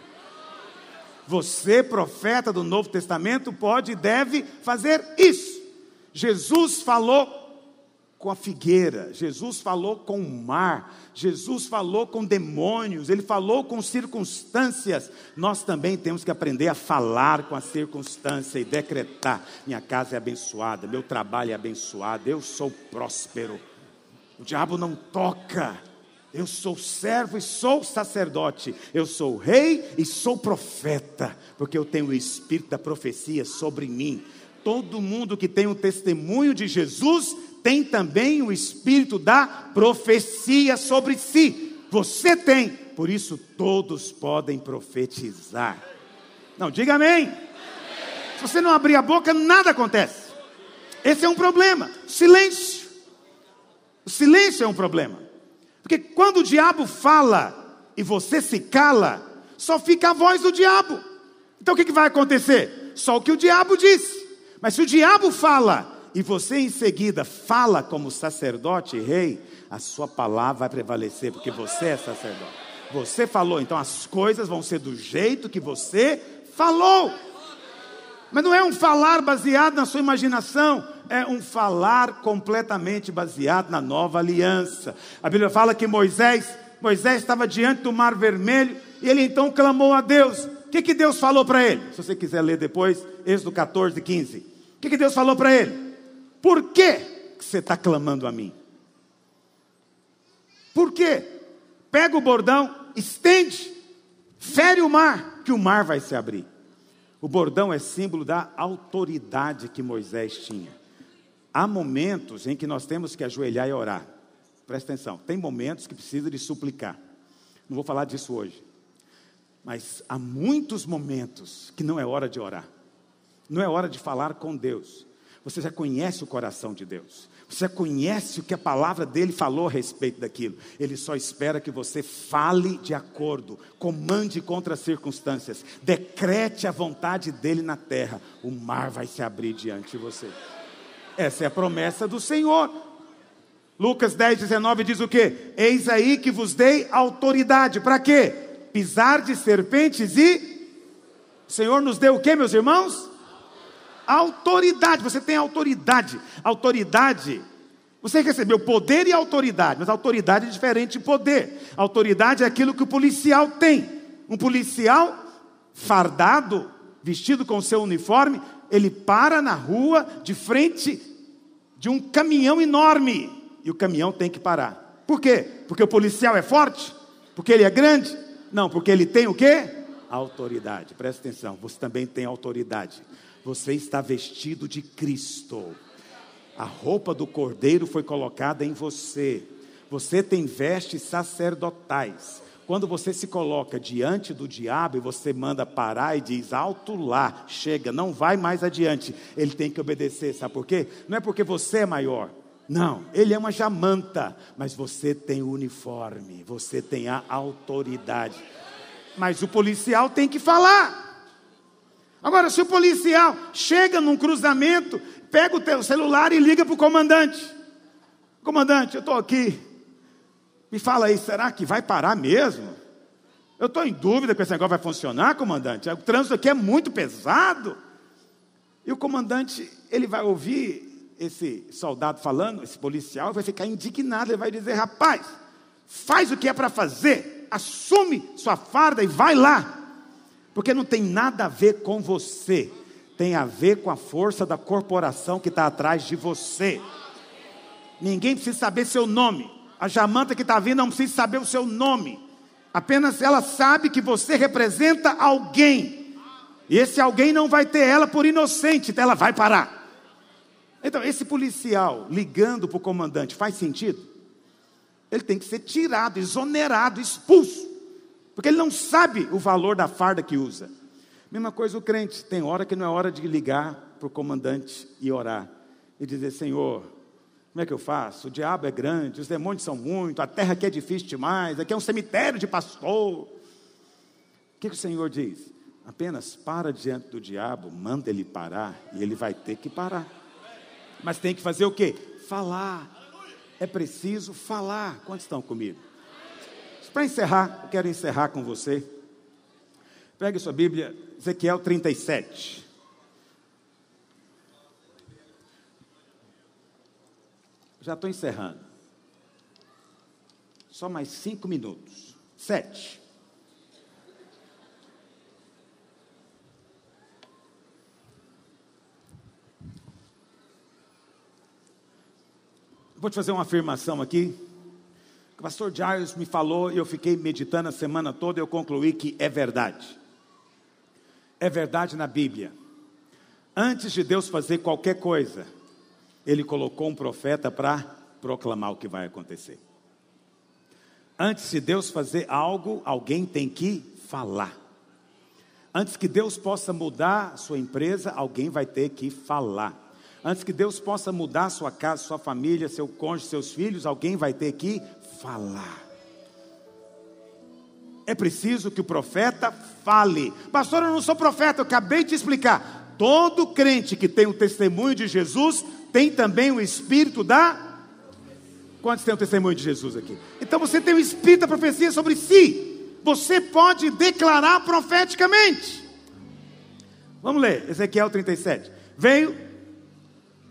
Você, profeta do Novo Testamento, pode e deve fazer isso. Jesus falou com a figueira, Jesus falou com o mar, Jesus falou com demônios, ele falou com circunstâncias. Nós também temos que aprender a falar com a circunstância e decretar: minha casa é abençoada, meu trabalho é abençoado, eu sou próspero. O diabo não toca. Eu sou servo e sou sacerdote. Eu sou rei e sou profeta, porque eu tenho o espírito da profecia sobre mim. Todo mundo que tem o testemunho de Jesus tem também o espírito da profecia sobre si. Você tem, por isso todos podem profetizar. Não, diga amém. Se você não abrir a boca, nada acontece. Esse é um problema. Silêncio. O silêncio é um problema. Porque quando o diabo fala e você se cala, só fica a voz do diabo. Então o que, que vai acontecer? Só o que o diabo disse. Mas se o diabo fala e você em seguida fala como sacerdote e rei, a sua palavra vai prevalecer, porque você é sacerdote. Você falou, então as coisas vão ser do jeito que você falou. Mas não é um falar baseado na sua imaginação, é um falar completamente baseado na nova aliança. A Bíblia fala que Moisés, Moisés estava diante do mar vermelho e ele então clamou a Deus. O que, que Deus falou para ele? Se você quiser ler depois, Êxodo 14, 15. O que, que Deus falou para ele? Por que você está clamando a mim? Por quê? Pega o bordão, estende fere o mar, que o mar vai se abrir. O bordão é símbolo da autoridade que Moisés tinha. Há momentos em que nós temos que ajoelhar e orar. Presta atenção, tem momentos que precisa de suplicar. Não vou falar disso hoje. Mas há muitos momentos que não é hora de orar. Não é hora de falar com Deus. Você já conhece o coração de Deus. Você já conhece o que a palavra dele falou a respeito daquilo. Ele só espera que você fale de acordo, comande contra as circunstâncias, decrete a vontade dele na terra. O mar vai se abrir diante de você. Essa é a promessa do Senhor. Lucas 10, 19 diz o que? Eis aí que vos dei autoridade. Para quê? Pisar de serpentes e. O Senhor nos deu o que, meus irmãos? Autoridade. Você tem autoridade. Autoridade. Você recebeu poder e autoridade, mas autoridade é diferente de poder. Autoridade é aquilo que o policial tem. Um policial fardado, vestido com seu uniforme, ele para na rua de frente de um caminhão enorme e o caminhão tem que parar. Por quê? Porque o policial é forte? Porque ele é grande? Não, porque ele tem o quê? Autoridade. Presta atenção, você também tem autoridade. Você está vestido de Cristo. A roupa do cordeiro foi colocada em você. Você tem vestes sacerdotais. Quando você se coloca diante do diabo e você manda parar e diz alto lá, chega, não vai mais adiante, ele tem que obedecer, sabe por quê? Não é porque você é maior, não, ele é uma jamanta, mas você tem o uniforme, você tem a autoridade. Mas o policial tem que falar. Agora, se o policial chega num cruzamento, pega o teu celular e liga para o comandante. Comandante, eu estou aqui. Me fala aí, será que vai parar mesmo? Eu estou em dúvida que esse negócio vai funcionar, comandante. O trânsito aqui é muito pesado. E o comandante, ele vai ouvir esse soldado falando, esse policial, vai ficar indignado. Ele vai dizer: rapaz, faz o que é para fazer, assume sua farda e vai lá. Porque não tem nada a ver com você, tem a ver com a força da corporação que está atrás de você. Ninguém precisa saber seu nome. A Jamanta que está vindo não precisa saber o seu nome. Apenas ela sabe que você representa alguém. E esse alguém não vai ter ela por inocente, então ela vai parar. Então, esse policial ligando para o comandante faz sentido? Ele tem que ser tirado, exonerado, expulso. Porque ele não sabe o valor da farda que usa. Mesma coisa o crente, tem hora que não é hora de ligar para o comandante e orar. E dizer, Senhor, como é que eu faço? O diabo é grande, os demônios são muito, a terra aqui é difícil demais, aqui é um cemitério de pastor. O que, que o Senhor diz? Apenas para diante do diabo, manda ele parar e ele vai ter que parar. Mas tem que fazer o quê? Falar. É preciso falar. Quantos estão comigo? Para encerrar, eu quero encerrar com você. Pegue sua Bíblia, Ezequiel 37. Já estou encerrando. Só mais cinco minutos. Sete. Vou te fazer uma afirmação aqui. Pastor Giles me falou e eu fiquei meditando a semana toda e eu concluí que é verdade. É verdade na Bíblia. Antes de Deus fazer qualquer coisa, Ele colocou um profeta para proclamar o que vai acontecer. Antes de Deus fazer algo, alguém tem que falar. Antes que Deus possa mudar sua empresa, alguém vai ter que falar. Antes que Deus possa mudar sua casa, sua família, seu cônjuge, seus filhos, alguém vai ter que falar. É preciso que o profeta fale. Pastor, eu não sou profeta, eu acabei de explicar. Todo crente que tem o testemunho de Jesus tem também o espírito da. Quantos tem o testemunho de Jesus aqui? Então você tem o espírito da profecia sobre si. Você pode declarar profeticamente. Vamos ler, Ezequiel 37. Veio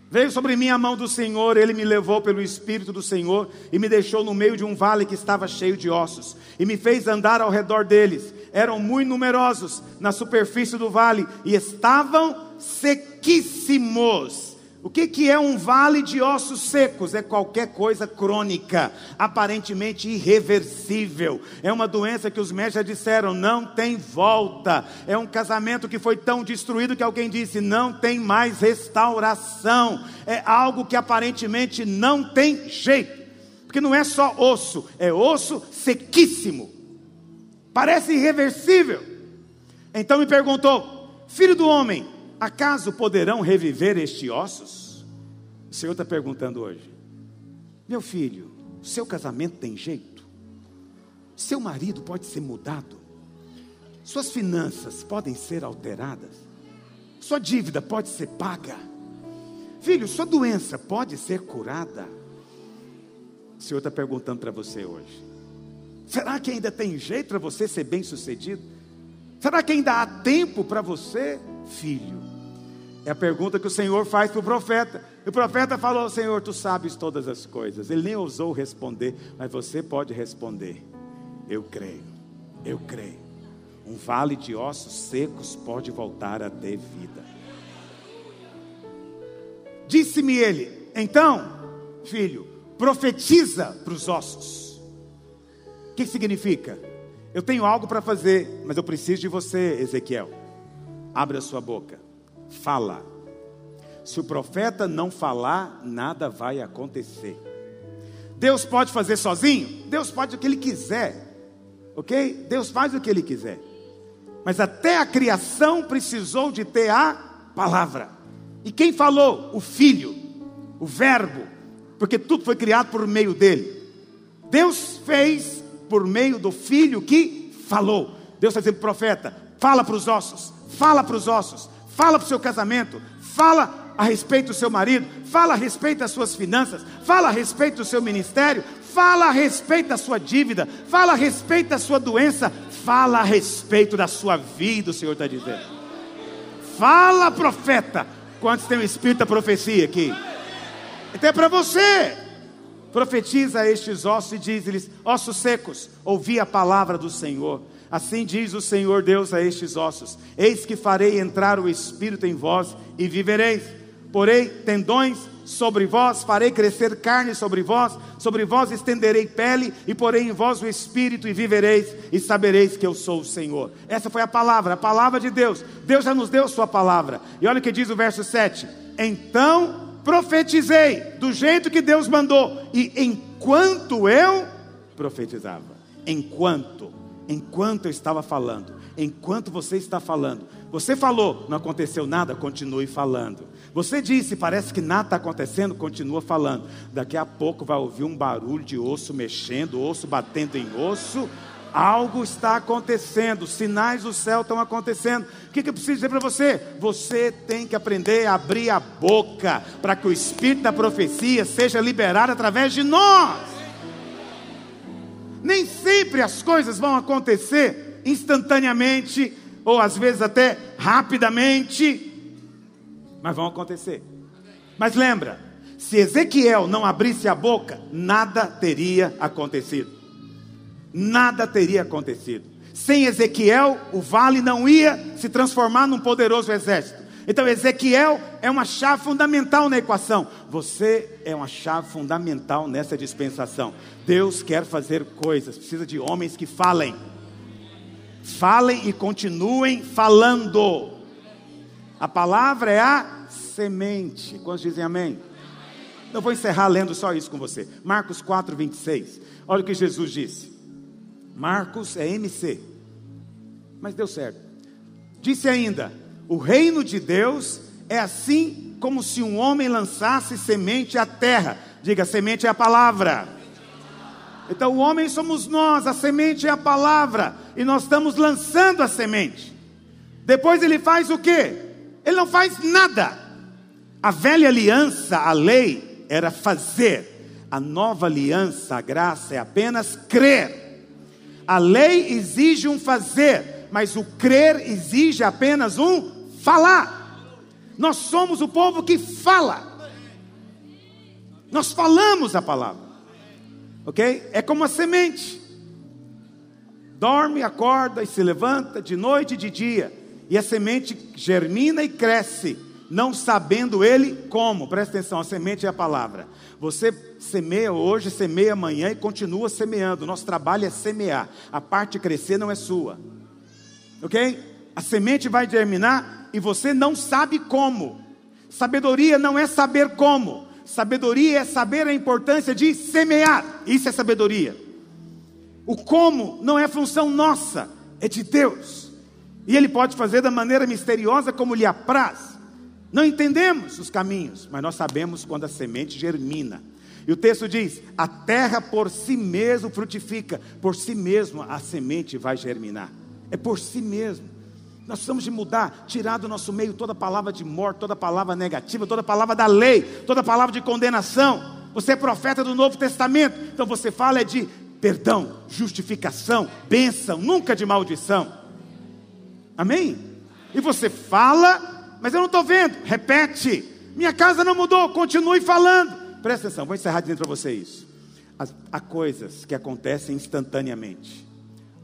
Veio sobre mim a mão do Senhor, ele me levou pelo Espírito do Senhor e me deixou no meio de um vale que estava cheio de ossos, e me fez andar ao redor deles. Eram muito numerosos na superfície do vale e estavam sequíssimos. O que, que é um vale de ossos secos? É qualquer coisa crônica, aparentemente irreversível. É uma doença que os médicos já disseram, não tem volta. É um casamento que foi tão destruído que alguém disse, não tem mais restauração. É algo que aparentemente não tem jeito. Porque não é só osso, é osso sequíssimo. Parece irreversível. Então me perguntou, filho do homem, Acaso poderão reviver estes ossos? O Senhor está perguntando hoje. Meu filho, seu casamento tem jeito? Seu marido pode ser mudado? Suas finanças podem ser alteradas? Sua dívida pode ser paga? Filho, sua doença pode ser curada? O Senhor está perguntando para você hoje. Será que ainda tem jeito para você ser bem sucedido? Será que ainda há tempo para você, filho? É a pergunta que o Senhor faz para o profeta. E o profeta falou: Senhor, tu sabes todas as coisas. Ele nem ousou responder, mas você pode responder. Eu creio, eu creio. Um vale de ossos secos pode voltar a ter vida. Disse-me ele: Então, filho, profetiza para os ossos. O que significa? Eu tenho algo para fazer, mas eu preciso de você, Ezequiel. Abra sua boca fala. Se o profeta não falar, nada vai acontecer. Deus pode fazer sozinho? Deus pode o que Ele quiser, ok? Deus faz o que Ele quiser. Mas até a criação precisou de ter a palavra. E quem falou? O Filho, o Verbo, porque tudo foi criado por meio dele. Deus fez por meio do Filho que falou. Deus está dizendo, profeta, fala para os ossos, fala para os ossos, fala para o seu casamento, fala a respeito do seu marido, fala a respeito das suas finanças, fala a respeito do seu ministério, fala a respeito da sua dívida, fala a respeito da sua doença, fala a respeito da sua vida, o Senhor está dizendo. Fala, profeta. Quantos tem o espírito da profecia aqui? Então é para você. Profetiza estes ossos e diz-lhes: ossos secos, ouvi a palavra do Senhor. Assim diz o Senhor Deus a estes ossos: Eis que farei entrar o espírito em vós e vivereis. Porei tendões sobre vós, farei crescer carne sobre vós, sobre vós estenderei pele e porei em vós o espírito e vivereis e sabereis que eu sou o Senhor. Essa foi a palavra, a palavra de Deus. Deus já nos deu sua palavra. E olha o que diz o verso 7. Então profetizei do jeito que Deus mandou e enquanto eu profetizava, enquanto enquanto eu estava falando, enquanto você está falando. Você falou, não aconteceu nada, continue falando. Você disse, parece que nada está acontecendo, continua falando. Daqui a pouco vai ouvir um barulho de osso mexendo, osso batendo em osso. Algo está acontecendo, sinais do céu estão acontecendo. O que, que eu preciso dizer para você? Você tem que aprender a abrir a boca para que o espírito da profecia seja liberado através de nós. Nem sempre as coisas vão acontecer instantaneamente, ou às vezes até rapidamente, mas vão acontecer. Mas lembra, se Ezequiel não abrisse a boca, nada teria acontecido. Nada teria acontecido. Sem Ezequiel, o vale não ia se transformar num poderoso exército. Então, Ezequiel é uma chave fundamental na equação. Você é uma chave fundamental nessa dispensação. Deus quer fazer coisas, precisa de homens que falem. Falem e continuem falando. A palavra é a semente. Quantos dizem amém? Eu vou encerrar lendo só isso com você. Marcos 4, 26. Olha o que Jesus disse. Marcos é MC. Mas deu certo. Disse ainda: o reino de Deus é assim como se um homem lançasse semente à terra. Diga, semente é a palavra. Então o homem somos nós, a semente é a palavra, e nós estamos lançando a semente. Depois ele faz o quê? Ele não faz nada. A velha aliança, a lei, era fazer. A nova aliança, a graça, é apenas crer. A lei exige um fazer, mas o crer exige apenas um falar. Nós somos o povo que fala. Nós falamos a palavra. Ok? É como a semente. Dorme, acorda e se levanta de noite e de dia. E a semente germina e cresce. não sabendo ele como. Presta atenção, a semente é a palavra. Você semeia hoje, semeia amanhã e continua semeando. Nosso trabalho é semear. A parte crescer não é sua. Ok? A semente vai germinar e você não sabe como. Sabedoria não é saber como. Sabedoria é saber a importância de semear. Isso é sabedoria. O como não é função nossa, é de Deus. E Ele pode fazer da maneira misteriosa como lhe apraz. Não entendemos os caminhos, mas nós sabemos quando a semente germina. E o texto diz: a terra por si mesmo frutifica, por si mesmo a semente vai germinar. É por si mesmo. Nós precisamos de mudar, tirar do nosso meio toda palavra de morte, toda palavra negativa, toda palavra da lei, toda palavra de condenação. Você é profeta do Novo Testamento, então você fala é de perdão, justificação, bênção, nunca de maldição. Amém? E você fala, mas eu não estou vendo. Repete. Minha casa não mudou, continue falando. Presta atenção, vou encerrar dizendo para você isso. há coisas que acontecem instantaneamente,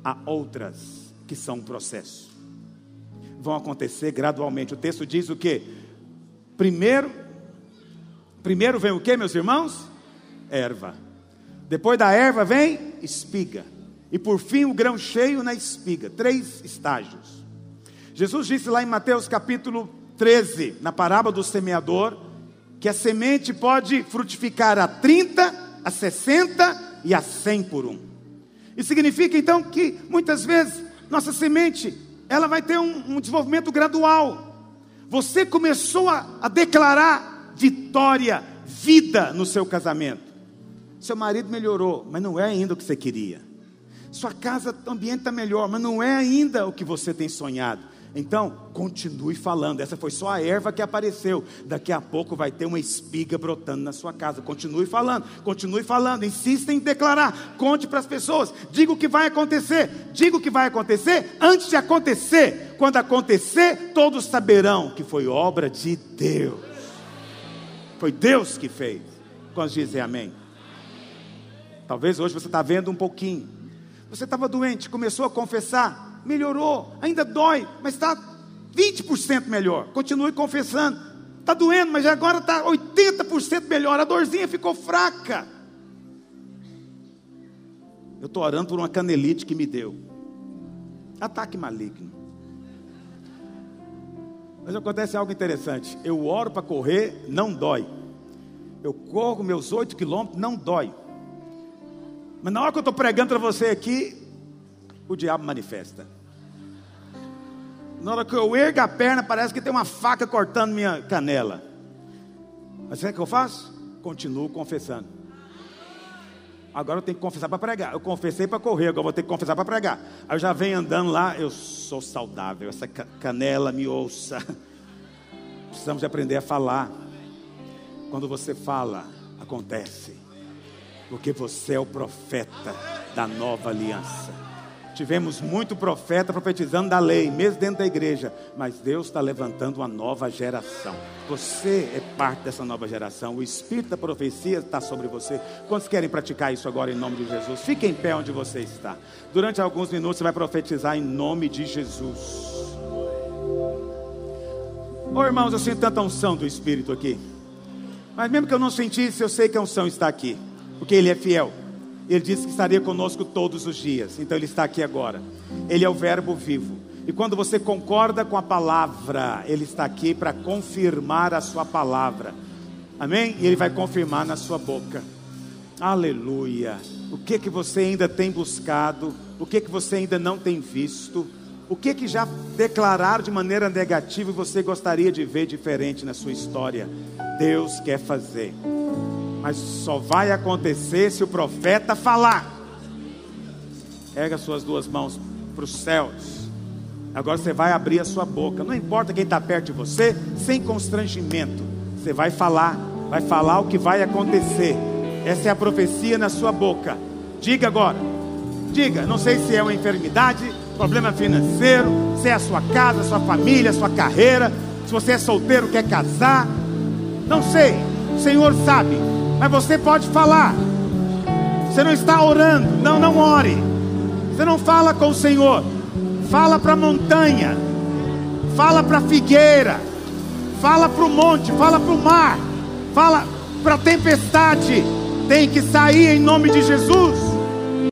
há outras que são um processo. Vão acontecer gradualmente. O texto diz o que? Primeiro, primeiro vem o que, meus irmãos? Erva. Depois da erva vem espiga. E por fim o grão cheio na espiga. Três estágios. Jesus disse lá em Mateus capítulo 13, na parábola do semeador, que a semente pode frutificar a 30, a 60 e a 100 por um. Isso significa então que muitas vezes nossa semente ela vai ter um, um desenvolvimento gradual. Você começou a, a declarar vitória, vida no seu casamento. Seu marido melhorou, mas não é ainda o que você queria. Sua casa, o ambiente está melhor, mas não é ainda o que você tem sonhado. Então, continue falando. Essa foi só a erva que apareceu. Daqui a pouco vai ter uma espiga brotando na sua casa. Continue falando, continue falando. Insista em declarar. Conte para as pessoas. Diga o que vai acontecer. Diga o que vai acontecer antes de acontecer. Quando acontecer, todos saberão que foi obra de Deus. Foi Deus que fez. Quando dizem amém? Talvez hoje você está vendo um pouquinho. Você estava doente, começou a confessar, melhorou, ainda dói, mas está 20% melhor. Continue confessando. Está doendo, mas agora está 80% melhor. A dorzinha ficou fraca. Eu estou orando por uma canelite que me deu. Ataque maligno. Mas acontece algo interessante. Eu oro para correr, não dói. Eu corro meus oito quilômetros, não dói. Mas na hora que eu estou pregando para você aqui, o diabo manifesta. Na hora que eu ergo a perna, parece que tem uma faca cortando minha canela. Mas sabe o que eu faço? Continuo confessando. Agora eu tenho que confessar para pregar. Eu confessei para correr, agora vou ter que confessar para pregar. Aí eu já venho andando lá, eu sou saudável, essa canela me ouça. Precisamos de aprender a falar. Quando você fala, acontece porque você é o profeta da nova aliança. Tivemos muito profeta profetizando da lei, mesmo dentro da igreja, mas Deus está levantando uma nova geração. Você é parte dessa nova geração. O espírito da profecia está sobre você. Quantos querem praticar isso agora em nome de Jesus? Fique em pé onde você está. Durante alguns minutos você vai profetizar em nome de Jesus. Oh, irmãos, eu sinto tanta unção do Espírito aqui. Mas mesmo que eu não sentisse, eu sei que a unção está aqui porque Ele é fiel. Ele disse que estaria conosco todos os dias, então Ele está aqui agora. Ele é o Verbo vivo. E quando você concorda com a palavra, Ele está aqui para confirmar a sua palavra. Amém? E Ele vai confirmar na sua boca. Aleluia. O que que você ainda tem buscado? O que que você ainda não tem visto? O que que já declararam de maneira negativa e você gostaria de ver diferente na sua história? Deus quer fazer mas só vai acontecer se o profeta falar. Pega suas duas mãos para os céus. Agora você vai abrir a sua boca. Não importa quem está perto de você, sem constrangimento. Você vai falar, vai falar o que vai acontecer. Essa é a profecia na sua boca. Diga agora. Diga, não sei se é uma enfermidade, problema financeiro, se é a sua casa, sua família, sua carreira, se você é solteiro, quer casar. Não sei. O Senhor sabe mas você pode falar. Você não está orando, não, não ore. Você não fala com o Senhor. Fala para a montanha. Fala para a figueira. Fala para o monte, fala para o mar, fala para a tempestade. Tem que sair em nome de Jesus.